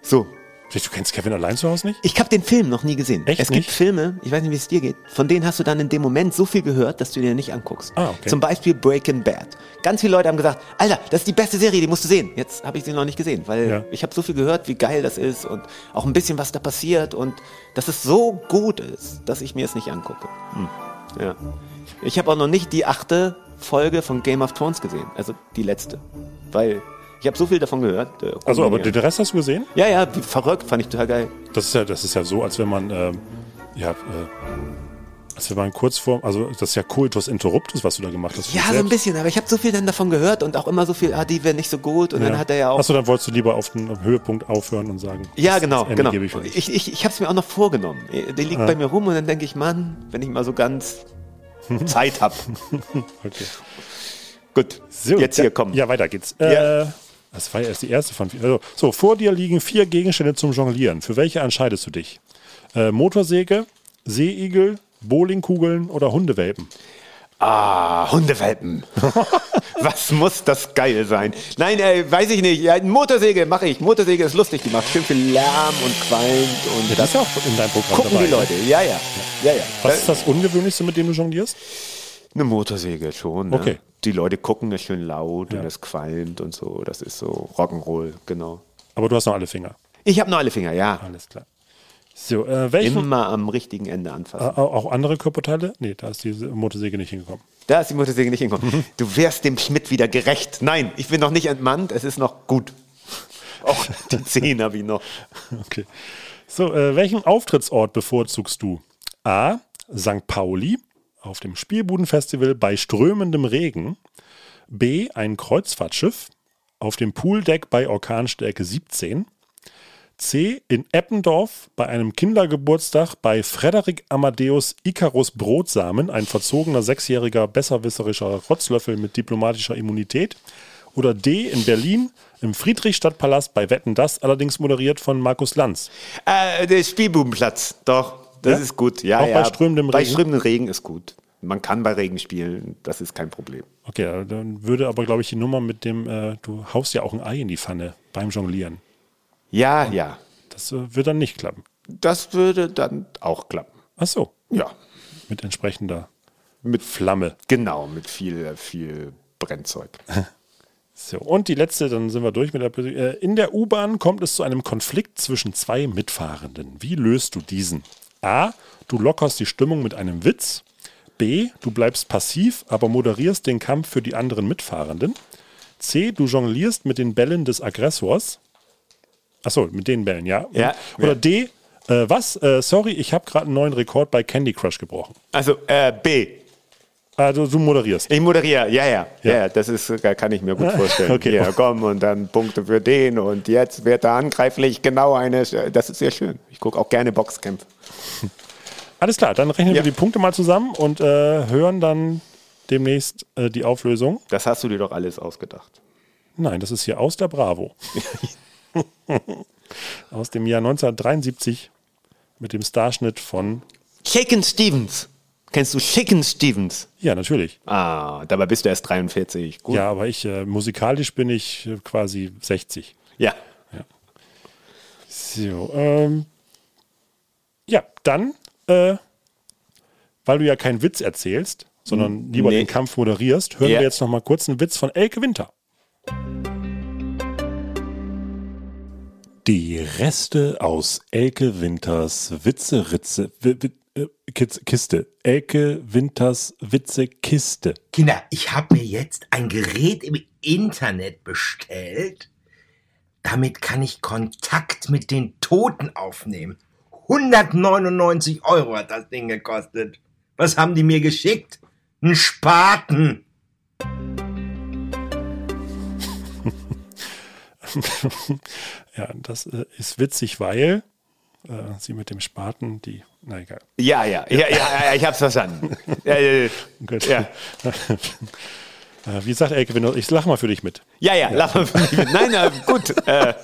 So, Du kennst Kevin allein zu Hause nicht? ich habe den Film noch nie gesehen. Echt es gibt nicht? Filme, ich weiß nicht, wie es dir geht, von denen hast du dann in dem Moment so viel gehört, dass du dir nicht anguckst. Ah, okay. Zum Beispiel Breaking Bad. Ganz viele Leute haben gesagt, Alter, das ist die beste Serie, die musst du sehen. Jetzt habe ich sie noch nicht gesehen, weil Ja. ich habe so viel gehört, wie geil das ist und auch ein bisschen, was da passiert und dass es so gut ist, dass ich mir es nicht angucke. Hm. Ja. Ich habe auch noch nicht die achte Folge von Game of Thrones gesehen, also die letzte, weil ich habe so viel davon gehört. äh, Also, aber ja. den Rest hast du gesehen? ja, ja, wie verrückt, fand ich total geil. Das ist ja, das ist ja so, als wenn man, ähm, ja, äh, als wenn man kurz vor, also das ist ja Cultus Interruptus, was du da gemacht hast. Ja, so ein bisschen, aber ich habe so viel dann davon gehört und auch immer so viel, ah, die wäre nicht so gut und dann hat er ja auch. Achso, dann wolltest du lieber auf den Höhepunkt aufhören und sagen. ja, das- genau, das genau. gebe ich. Ich, ich, ich habe es mir auch noch vorgenommen. Der liegt Ah. bei mir rum und dann denke ich, Mann, wenn ich mal so ganz Zeit habe. Okay. Gut, So, jetzt ja, hier kommen. Ja, weiter geht's. Ja. Äh, das war ja erst die erste von vier. Also, so, vor dir liegen vier Gegenstände zum Jonglieren. Für welche entscheidest du dich? Äh, Motorsäge, Seeigel, Bowlingkugeln oder Hundewelpen? Ah, Hundewelpen. Was muss das geil sein? Nein, äh, weiß ich nicht. Ja, Motorsäge mache ich. Motorsäge ist lustig. Die macht schön viel Lärm und qualmt und das ist ja auch in deinem Programm gucken dabei. die Leute. Ja, ja. ja, ja. Was ist das Ungewöhnlichste, mit dem du jonglierst? Eine Motorsäge schon. Ne? Okay. Die Leute gucken, ist schön laut Ja. und es qualmt und so. Das ist so Rock'n'Roll, genau. Aber du hast noch alle Finger. Ich habe noch alle Finger, ja. Alles klar. So, äh, welchen, Immer am richtigen Ende äh, anfassen. auch andere Körperteile? Nee, da ist die Motorsäge nicht hingekommen. Da ist die Motorsäge nicht hingekommen. Du wärst dem Schmidt wieder gerecht. Nein, ich bin noch nicht entmannt. Es ist noch gut. Auch die Zehen habe ich noch. Okay. So, äh, welchen Auftrittsort bevorzugst du? A. St. Pauli auf dem Spielbudenfestival bei strömendem Regen. B. Ein Kreuzfahrtschiff. auf dem Pooldeck bei Orkanstärke 17. C. In Eppendorf bei einem Kindergeburtstag bei Frederik Amadeus Icarus Brotsamen, ein verzogener sechsjähriger besserwisserischer Rotzlöffel mit diplomatischer Immunität. Oder D. In Berlin im Friedrichstadtpalast bei Wetten das, allerdings moderiert von Markus Lanz. Äh, der Spielbubenplatz, doch. Das Ja? ist gut. Ja, Auch ja. bei strömendem Bei Regen? strömendem Regen ist gut. Man kann bei Regen spielen, das ist kein Problem. Okay, dann würde aber, glaube ich, die Nummer mit dem, äh, du haust ja auch ein Ei in die Pfanne beim Jonglieren. Ja, ja. Das äh, wird dann nicht klappen. Das würde dann auch klappen. Ach so. Ja. Mit entsprechender Mit Flamme. Genau, mit viel, viel Brennzeug. So, und die letzte, dann sind wir durch mit der. Äh, in der U-Bahn kommt es zu einem Konflikt zwischen zwei Mitfahrenden. Wie löst du diesen? A. Du lockerst die Stimmung mit einem Witz. B. Du bleibst passiv, aber moderierst den Kampf für die anderen Mitfahrenden. C. Du jonglierst mit den Bällen des Aggressors. Achso, mit den Bällen, ja. Ja, Oder ja. D. Äh, was? Äh, sorry, ich habe gerade einen neuen Rekord bei Candy Crush gebrochen. Also äh, B. Also du moderierst. Ich moderiere, ja, ja, ja, Ja. das ist, äh, kann ich mir gut vorstellen. Okay. Ja, komm, und dann Punkte für den und jetzt wird er angreiflich, genau eine, das ist sehr schön. Ich gucke auch gerne Boxkämpfe. Alles klar, dann rechnen Ja. wir die Punkte mal zusammen und äh, hören dann demnächst äh, die Auflösung. Das hast du dir doch alles ausgedacht. Nein, das ist hier aus der Bravo. aus dem Jahr 1973 mit dem Starschnitt von. Shaken Stevens. Kennst du Shaken Stevens? Ja, natürlich. Ah, dabei bist du erst 43. Gut. Ja, aber ich, äh, musikalisch bin ich äh, quasi 60. Ja. So, ähm, ja, dann, äh, weil du ja keinen Witz erzählst, sondern lieber nee. den Kampf moderierst, hören Ja. wir jetzt noch mal kurz einen Witz von Elke Winter. Die Reste aus Elke Winters Witze-Ritze, Wi- Wi- äh, Kiste. Elke Winters Witze-Kiste. Kinder, ich habe mir jetzt ein Gerät im Internet bestellt. Damit kann ich Kontakt mit den Toten aufnehmen. 199 Euro hat das Ding gekostet. Was haben die mir geschickt? Ein Spaten. ja, das äh, ist witzig, weil äh, sie mit dem Spaten die, na egal. Ja, ja, ja, ja, ja ich hab's verstanden. äh, Gut. ja. Äh, Wie sagt Elke Winter, ich lach mal für dich mit. ja, ja, lach mal für mich mit. Nein, na, gut. Äh,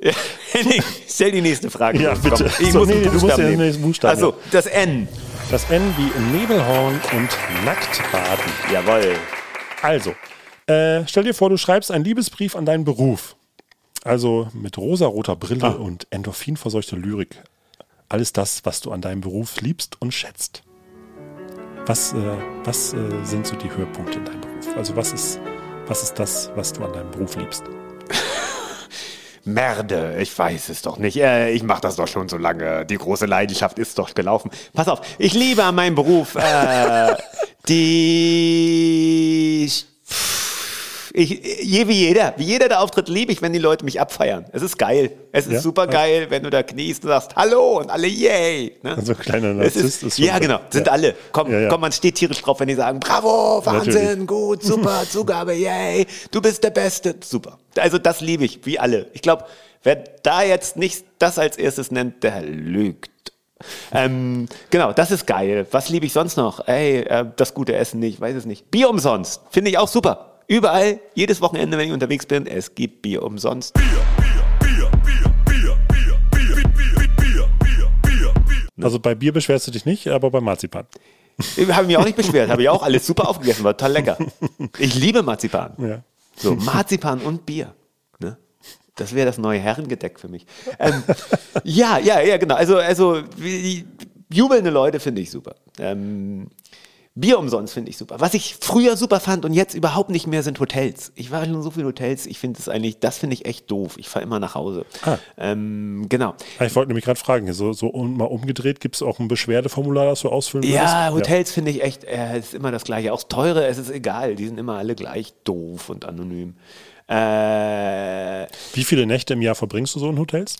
ja, Henning, stell die nächste Frage. Ja, los, bitte. Ich So, muss nee, du musst ja den nächsten Buchstaben Achso, das N. Das N wie Nebelhorn und Nacktbaden. Jawohl. Also, äh, stell dir vor, du schreibst einen Liebesbrief an deinen Beruf. Also mit rosaroter Brille Ah. und endorphinverseuchter Lyrik. Alles das, was du an deinem Beruf liebst und schätzt. Was, äh, was äh, sind so die Höhepunkte in deinem Beruf? Also was ist, was ist das, was du an deinem Beruf liebst? Merde, ich weiß es doch nicht. Äh, ich mache das doch schon so lange. Die große Leidenschaft ist doch gelaufen. Pass auf, ich liebe an meinem Beruf äh, die. Ich, je wie jeder, wie jeder der Auftritt liebe ich, wenn die Leute mich abfeiern. Es ist geil. Es ist Ja? super geil, wenn du da kniest und sagst Hallo und alle Yay. Ne? Also ein kleiner Es Narzisst ist, ist ja, genau, sind Ja. alle. Komm, komm, man steht tierisch drauf, wenn die sagen, bravo, Wahnsinn, Natürlich. gut, super, Zugabe, yay, du bist der Beste, super. Also das liebe ich, wie alle. Ich glaube, wer da jetzt nicht das als erstes nennt, der lügt. Ähm, genau, das ist geil. Was liebe ich sonst noch? Ey, äh, das gute Essen nicht, weiß es nicht. Bier umsonst, finde ich auch super. Überall, jedes Wochenende, wenn ich unterwegs bin, es gibt Bier umsonst. Also bei Bier beschwerst du dich nicht, aber bei Marzipan. Ich habe mich auch nicht beschwert, habe ich auch alles super aufgegessen, war total lecker. Ich liebe Marzipan. Ja. So, Marzipan und Bier. Ne? Das wäre das neue Herrengedeck für mich. Ähm, ja, ja, ja, genau. Also, also wie- jubelnde Leute finde ich super. Ähm, Bier umsonst finde ich super. Was ich früher super fand und jetzt überhaupt nicht mehr sind Hotels. Ich war schon in so viele Hotels, ich finde das eigentlich, das finde ich echt doof. Ich fahre immer nach Hause. Ah. Ähm, genau. Ich wollte nämlich gerade fragen, so, so um, mal umgedreht, gibt es auch ein Beschwerdeformular, das du ausfüllen Ja, würdest? Hotels finde ich echt, äh, es ist immer das Gleiche. Auch teure, es ist egal. Die sind immer alle gleich doof und anonym. Äh, Wie viele Nächte im Jahr verbringst du so in Hotels?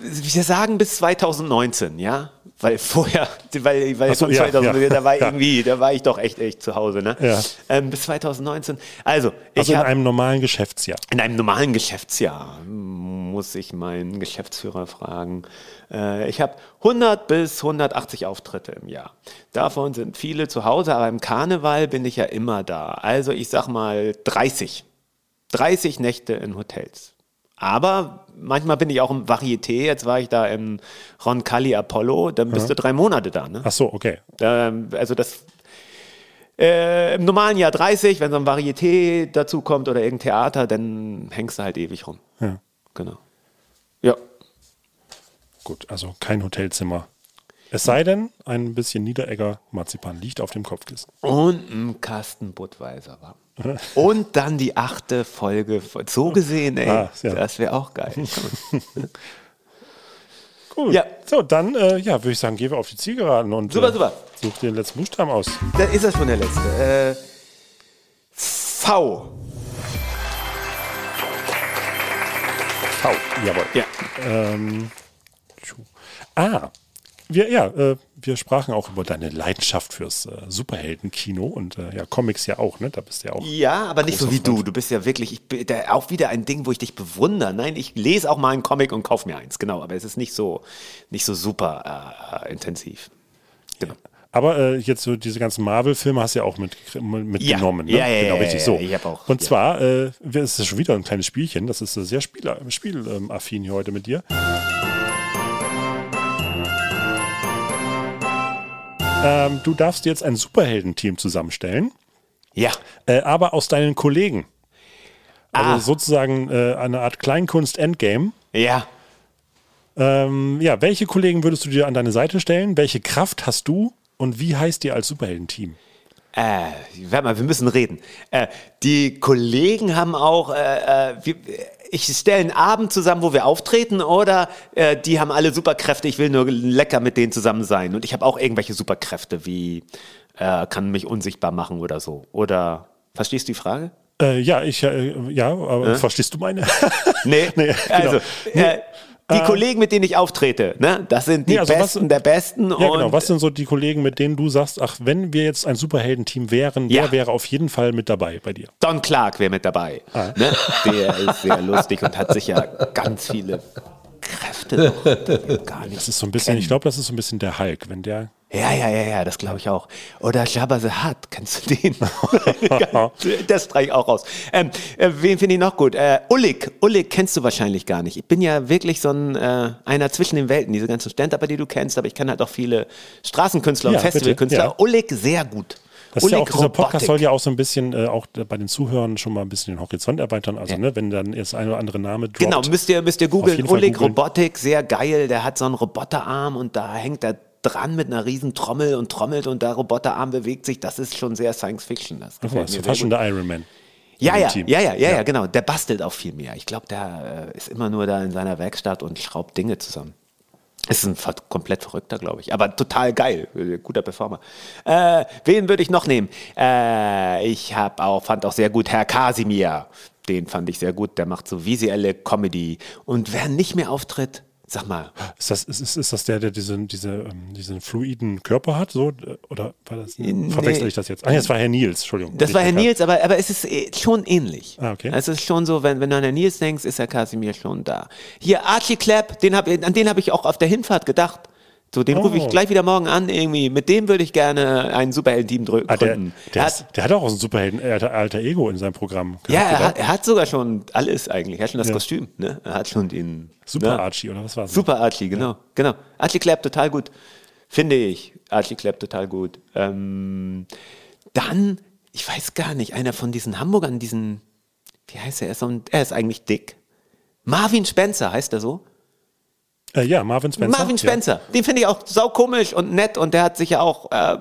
Wir sagen bis 2019, ja? Weil vorher, weil, weil so, von ja, 2000, ja, da war ja. irgendwie, da war ich doch echt, echt zu Hause, ne? Ja. Ähm, bis 2019. Also, ich Also in hab- einem normalen Geschäftsjahr. in einem normalen Geschäftsjahr muss ich meinen Geschäftsführer fragen. Äh, ich habe 100 bis 180 Auftritte im Jahr. Davon sind viele zu Hause, aber im Karneval bin ich ja immer da. Also ich sag mal 30. 30 Nächte in Hotels. Aber manchmal bin ich auch im Varieté. Jetzt war ich da im Roncalli Apollo. Dann bist Ja. du drei Monate da. Ne? Ach so, okay. Ähm, also das äh, im normalen Jahr 30, wenn so ein Varieté dazu kommt oder irgendein Theater, dann hängst du halt ewig rum. Ja. Genau. Ja. Gut, also kein Hotelzimmer. Es sei denn, ein bisschen Niederegger Marzipan liegt auf dem Kopfkissen. Und ein Kasten Budweiser war. Und dann die achte Folge. So gesehen, ey, Ah, ja. das wäre auch geil. Gut. Ja. So, dann äh, ja, würde ich sagen, gehen wir auf die Zielgeraden und Super, äh, super. such den letzten Buchstaben aus. Da ist das schon der letzte. Äh, V. V, jawohl. Ja. Ähm, ah, wir, ja, äh, wir sprachen auch über deine Leidenschaft fürs äh, Superheldenkino und äh, ja, Comics ja auch, ne? Da bist du ja auch. Ja, aber nicht so wie du. Du bist ja wirklich, ich bin da auch wieder ein Ding, wo ich dich bewundere. Nein, ich lese auch mal einen Comic und kaufe mir eins, genau. Aber es ist nicht so, nicht so super äh, intensiv. Genau. Aber äh, jetzt so diese ganzen Marvel-Filme hast du ja auch mit, mitgenommen. Ja, ne? ja, ja, genau, ja, richtig ja, so. ich hab auch, und ja. zwar äh, ist es schon wieder ein kleines Spielchen. Das ist äh, sehr spieler, spielaffin hier heute mit dir. Ähm, du darfst jetzt ein Superheldenteam zusammenstellen. Ja. Äh, aber aus deinen Kollegen. Also Ah. sozusagen äh, eine Art Kleinkunst-Endgame. Ja. Ähm, ja, welche Kollegen würdest du dir an deine Seite stellen? Welche Kraft hast du? Und wie heißt ihr als Superheldenteam? Äh, warte mal, wir müssen reden. Äh, die Kollegen haben auch, äh, äh, wir, ich stelle einen Abend zusammen, wo wir auftreten, oder äh, die haben alle Superkräfte, ich will nur lecker mit denen zusammen sein. Und ich habe auch irgendwelche Superkräfte, wie äh, kann mich unsichtbar machen oder so. Oder, verstehst du die Frage? Äh, ja, ich, ja, aber verstehst du meine? Nee, Nee, also, genau. Die Äh, Kollegen, mit denen ich auftrete, ne, das sind die Nee, also was- Besten der Besten. Ja, genau. Was sind so die Kollegen, mit denen du sagst, ach, wenn wir jetzt ein Superheldenteam wären, der Ja. wäre auf jeden Fall mit dabei bei dir? Don Clark wäre mit dabei. Ah. Ne? Der ist sehr lustig und hat sicher ganz viele Kräfte wir gar nicht Das ist so ein bisschen, ich glaube, das ist so ein bisschen der Hulk, wenn der. Ja, ja, ja, ja, das glaube ich auch. Oder Jabba the Hutt, kennst du den? das streiche ich auch raus. Ähm, äh, wen finde ich noch gut? Äh, Ullig. Ullig kennst du wahrscheinlich gar nicht. Ich bin ja wirklich so ein äh, einer zwischen den Welten, diese ganzen Stand-Upper, die du kennst, aber ich kenne halt auch viele Straßenkünstler Ja, und bitte, Festivalkünstler. ja. Ullig sehr gut. Das ist ja auch, dieser Podcast soll ja auch so ein bisschen äh, auch bei den Zuhörern schon mal ein bisschen den Horizont erweitern. Also, Ja. ne, wenn dann jetzt ein oder andere Name droppt. Genau, müsst ihr, müsst ihr googeln. googeln. Robotik, sehr geil. Der hat so einen Roboterarm und da hängt er dran mit einer riesen Trommel und trommelt und der Roboterarm bewegt sich. Das ist schon sehr Science Fiction. Das Ach, gefällt das mir fast schon der Iron Man. Ja, ja, ja, ja, ja, ja, genau. Der bastelt auch viel mehr. Ich glaube, der äh, ist immer nur da in seiner Werkstatt und schraubt Dinge zusammen. Ist ein komplett verrückter, glaube ich. Aber total geil. Guter Performer. Äh, wen würde ich noch nehmen? Äh, ich hab auch, fand auch sehr gut Herr Kasimir. Den fand ich sehr gut. Der macht so visuelle Comedy. Und wer nicht mehr auftritt, sag mal. Ist das, ist, ist, das der, der diesen, diese, ähm, diesen fluiden Körper hat? So? Oder war das, verwechsel ich das jetzt? Ah, nee, das war Herr Nils, Entschuldigung. Das war Herr Nils, aber, aber es ist äh, schon ähnlich. Ah, okay. Es ist schon so, wenn, wenn du an Herrn Nils denkst, ist Herr Kasimir schon da. Hier, Archie Clapp, den hab, an den habe ich auch auf der Hinfahrt gedacht. So, den rufe ich Oh. gleich wieder morgen an, irgendwie. Mit dem würde ich gerne ein Superhelden-Team drü- Ah, der, der, Er ist, der hat auch so ein Superhelden, alter, alter Ego in seinem Programm. ja, er hat, er hat sogar schon alles eigentlich. Er hat schon das Ja. Kostüm, ne? Er hat schon den. Super ne? Archie, oder was war das? Super Archie, genau. genau. Archie Clapp total gut. Finde ich. Archie Clapp total gut. Ähm, dann, ich weiß gar nicht, einer von diesen Hamburgern, diesen, wie heißt er? Er ist, so ein, er ist eigentlich dick. Marvin Spencer heißt er so? Äh, ja, Marvin Spencer. Marvin Spencer. Den finde ich auch saukomisch und nett und der hat sicher auch äh,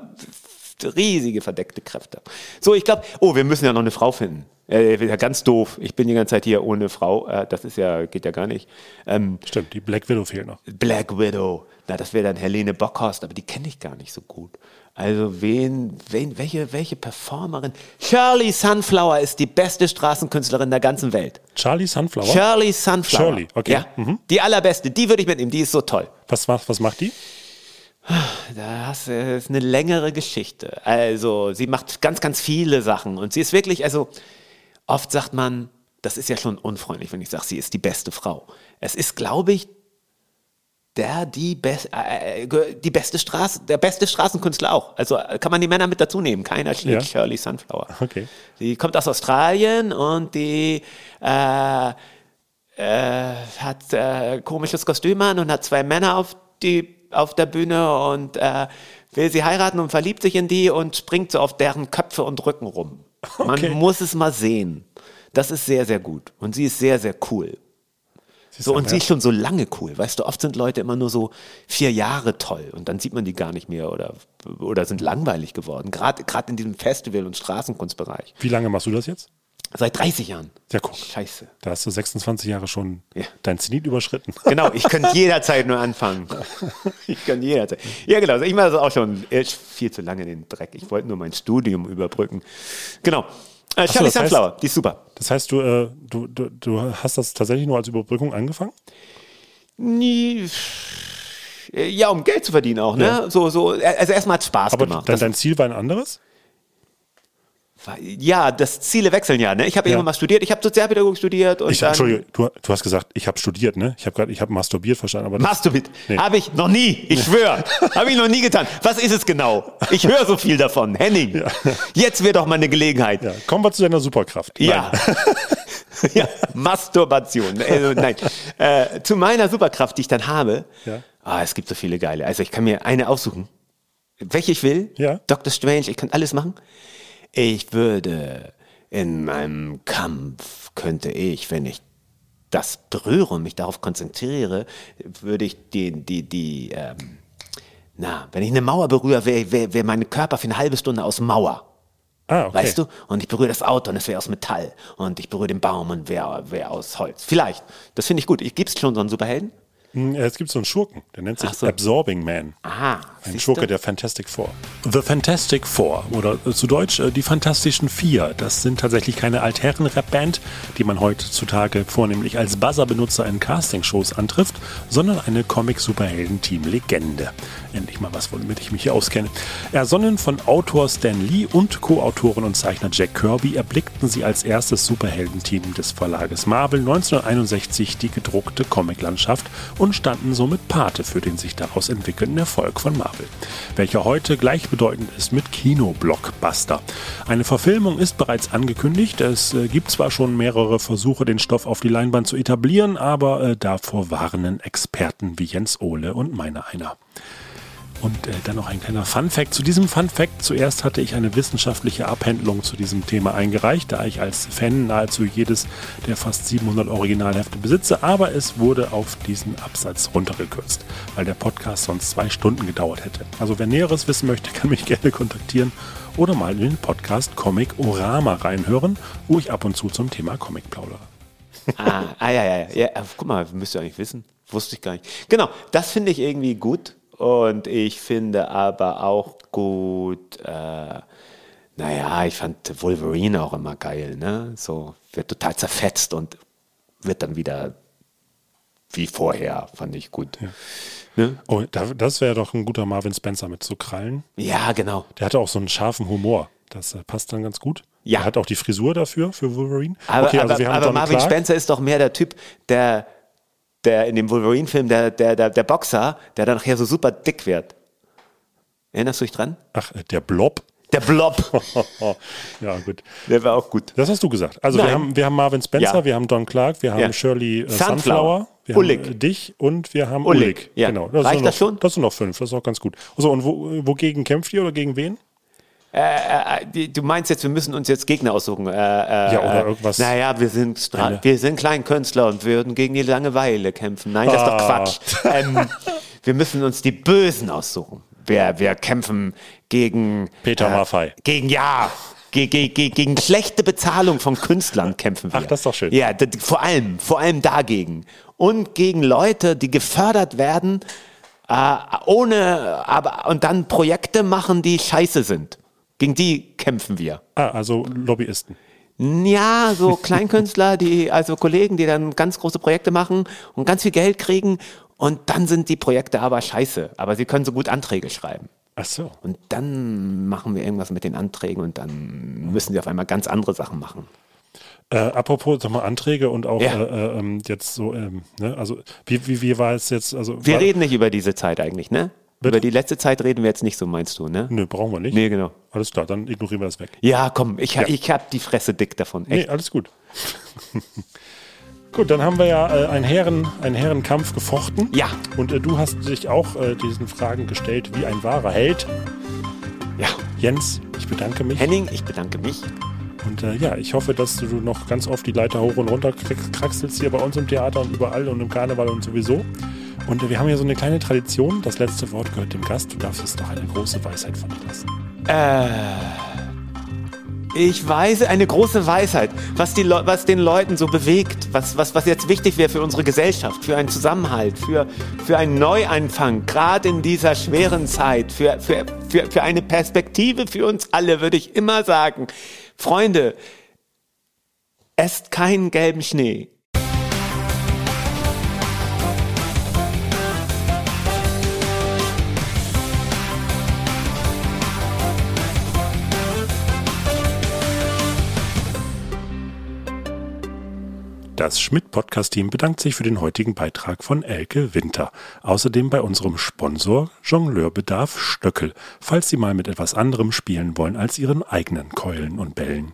riesige verdeckte Kräfte. So, ich glaube, oh, wir müssen ja noch eine Frau finden. Äh, ja, ganz doof. Ich bin die ganze Zeit hier ohne Frau. Äh, das ist ja, geht ja gar nicht. Ähm, Ja. Stimmt, die Black Widow fehlt noch. Black Widow. Na, das wäre dann Helene Bockhorst, aber die kenne ich gar nicht so gut. Also wen, wen, welche, welche Performerin? Shirley Sunflower ist die beste Straßenkünstlerin der ganzen Welt. Charlie Sunflower? Shirley Sunflower. Shirley, okay. Ja, die allerbeste. Die würde ich mitnehmen. Die ist so toll. Was, macht- was macht die? Das ist eine längere Geschichte. Also, sie macht ganz, ganz viele Sachen. Und sie ist wirklich, also, oft sagt man, das ist ja schon unfreundlich, wenn ich sage, sie ist die beste Frau. Es ist, glaube ich, der, die, best, äh, äh, die beste Straße, der beste Straßenkünstler auch. Also äh, kann man die Männer mit dazu nehmen. Keiner schlägt Ja. Shirley Sunflower. Okay. Die kommt aus Australien und die äh, äh, hat äh, komisches Kostüm an und hat zwei Männer auf, die, auf der Bühne und äh, will sie heiraten und verliebt sich in die und springt so auf deren Köpfe und Rücken rum. Okay. Man muss es mal sehen. Das ist sehr, sehr gut. Und sie ist sehr, sehr cool. So, und sie ist schon so lange cool. Weißt du, oft sind Leute immer nur so vier Jahre toll und dann sieht man die gar nicht mehr oder, oder sind langweilig geworden. Gerade in diesem Festival- und Straßenkunstbereich. Wie lange machst du das jetzt? Seit 30 Jahren. Ja, guck. Scheiße. Da hast du 26 Jahre schon Ja. dein Zenit überschritten. Genau, ich könnte jederzeit nur anfangen. Ich kann jederzeit. Ja, genau. Ich mache das auch schon äh, viel zu lange in den Dreck. Ich wollte nur mein Studium überbrücken. Genau. Äh, so, Charlie heißt- Sunflower, die ist super. Das heißt, du, äh, du, du, du hast das tatsächlich nur als Überbrückung angefangen? Nie. äh, Ja, um Geld zu verdienen auch, ne? Ja. So, so, äh, also erstmal hat es Spaß Aber gemacht. dein, dein Ziel war ein anderes? Ja, das Ziele wechseln ja, ne? Ich habe Ja. irgendwann mal studiert, ich habe Sozialpädagogik studiert und Ich, dann Entschuldige, du, du hast gesagt, ich habe studiert, ne? Ich habe gerade, ich habe masturbiert verstanden, aber das, Masturbit. Nee. Habe ich noch nie. Ich schwöre. Habe ich noch nie getan. Was ist es genau? Ich höre so viel davon. Henning, jetzt wäre doch mal eine Gelegenheit. ja, kommen wir zu deiner Superkraft. Ja. ja, Masturbation. Also, nein. Äh, zu meiner Superkraft, die ich dann habe. Ja. Ah, es gibt so viele geile. Also ich kann mir eine aussuchen. Welche ich will. Ja. Dr. Strange, ich kann alles machen. Ich würde in meinem Kampf, könnte ich, wenn ich das berühre und mich darauf konzentriere, würde ich die, die, die, ähm, na, wenn ich eine Mauer berühre, wäre wär, wär mein Körper für eine halbe Stunde aus Mauer. Ah, okay. Weißt du? Und ich berühre das Auto und es wäre aus Metall. Und ich berühre den Baum und wäre wär aus Holz. Vielleicht. Das finde ich gut. Gibt es schon so einen Superhelden? Hm, Es gibt so einen Schurken, der nennt sich so. Absorbing Man. Aha. Ein Schurke der Fantastic Four. The Fantastic Four oder zu Deutsch äh, die Fantastischen Vier. Das sind tatsächlich keine Altherren-Rap-Band, die man heutzutage vornehmlich als Buzzer-Benutzer in Castingshows antrifft, sondern eine Comic-Superhelden-Team-Legende. Endlich mal was, womit ich mich hier auskenne. Ersonnen von Autor Stan Lee und Co-Autoren und Zeichner Jack Kirby erblickten sie als erstes Superheldenteam des Verlages Marvel 1961 die gedruckte Comiclandschaft und standen somit Pate für den sich daraus entwickelnden Erfolg von Marvel, welcher heute gleichbedeutend ist mit Kino-Blockbuster. Eine Verfilmung ist bereits angekündigt. Es äh, gibt zwar schon mehrere Versuche, den Stoff auf die Leinwand zu etablieren, aber äh, davor warnen Experten wie Jens Ohle und meiner einer. Und äh, dann noch ein kleiner Fun-Fact zu diesem Fun-Fact. Zuerst hatte ich eine wissenschaftliche Abhandlung zu diesem Thema eingereicht, da ich als Fan nahezu jedes der fast 700 Originalhefte besitze, aber es wurde auf diesen Absatz runtergekürzt, weil der Podcast sonst zwei Stunden gedauert hätte. Also wer Näheres wissen möchte, kann mich gerne kontaktieren oder mal in den Podcast Comic Orama reinhören, wo ich ab und zu zum Thema Comic plaudere. Ah, ah ja, ja, ja. ja. Guck mal, müsst ihr eigentlich wissen. Wusste ich gar nicht. Genau, das finde ich irgendwie gut. Und ich finde aber auch gut, äh, naja, ich fand Wolverine auch immer geil, ne? So, wird total zerfetzt und wird dann wieder wie vorher, fand ich gut. Ne? Oh, da- das wäre doch ein guter Marvin Spencer mit so Krallen. Ja, genau. Der hatte auch so einen scharfen Humor. Das äh, passt dann ganz gut. Ja. Er hat auch die Frisur dafür, für Wolverine. Aber, okay, also aber, wir haben aber Marvin Clark. Spencer ist doch mehr der Typ, der, der in dem Wolverine-Film, der, der, der, der Boxer, der dann nachher so super dick wird. Erinnerst du dich dran? Ach, äh, der Blob. Der Blob. ja, gut. Der war auch gut. Das hast du gesagt. Also wir haben, wir haben Marvin Spencer, Ja. wir haben Don Clark, wir haben Ja. Shirley äh, Sunflower. Wir Ullig. haben äh, dich und wir haben Ullig, Ullig. ja. Genau. Reicht sind das noch, schon? Das sind noch fünf, das ist auch ganz gut. Also und wo, wogegen kämpft ihr oder gegen wen? Äh, äh, du meinst jetzt, wir müssen uns jetzt Gegner aussuchen. Äh, äh, Ja, oder äh, irgendwas- Naja, wir sind, Stra wir sind Kleinkünstler und würden gegen die Langeweile kämpfen. Nein, das ist doch Ah. Quatsch. ähm, wir müssen uns die Bösen aussuchen. Wir, wir kämpfen gegen. Peter Maffei. Gegen, ja. Ge ge ge gegen schlechte Bezahlung von Künstlern kämpfen wir. Ach, das ist doch schön. Ja, vor allem, vor allem dagegen. Und gegen Leute, die gefördert werden Äh, ohne, aber, und dann Projekte machen, die scheiße sind. Gegen die kämpfen wir. Ah, also Lobbyisten. Ja, so Kleinkünstler, die, also Kollegen, die dann ganz große Projekte machen und ganz viel Geld kriegen und dann sind die Projekte aber scheiße. Aber sie können so gut Anträge schreiben. Ach so. Und dann machen wir irgendwas mit den Anträgen und dann müssen sie auf einmal ganz andere Sachen machen. Äh, apropos sag mal, Anträge und auch Ja. äh, ähm, jetzt so, ähm, ne, also wie, wie, wie war es jetzt? Also, Wir reden nicht über diese Zeit eigentlich, ne? Über die letzte Zeit reden wir jetzt nicht so, meinst du, ne? Nö, brauchen wir nicht. Nee, genau. Alles klar, dann ignorieren wir das weg. Ja, komm, ich, Ja. ich hab die Fresse dick davon. Nee, Echt. alles gut. gut, dann haben wir ja äh, einen, Herren, einen Herrenkampf gefochten. Ja. Und äh, du hast dich auch äh, diesen Fragen gestellt, wie ein wahrer Held. Ja. Jens, ich bedanke mich. Henning, ich bedanke mich. Und äh, ja, ich hoffe, dass du noch ganz oft die Leiter hoch und runter kraxelst hier bei uns im Theater und überall und im Karneval und sowieso. Und wir haben ja so eine kleine Tradition. Das letzte Wort gehört dem Gast. Du darfst uns doch eine große Weisheit von dir lassen. Äh, ich weiß eine große Weisheit, was, die Leu- was den Leuten so bewegt, was, was, was jetzt wichtig wäre für unsere Gesellschaft, für einen Zusammenhalt, für, für einen Neuanfang, gerade in dieser schweren Zeit, für, für, für, für eine Perspektive für uns alle, würde ich immer sagen, Freunde, esst keinen gelben Schnee. Das Schmidt-Podcast-Team bedankt sich für den heutigen Beitrag von Elke Winter. Außerdem bei unserem Sponsor Jongleur-Bedarf Stöckel, falls Sie mal mit etwas anderem spielen wollen als Ihren eigenen Keulen und Bällen.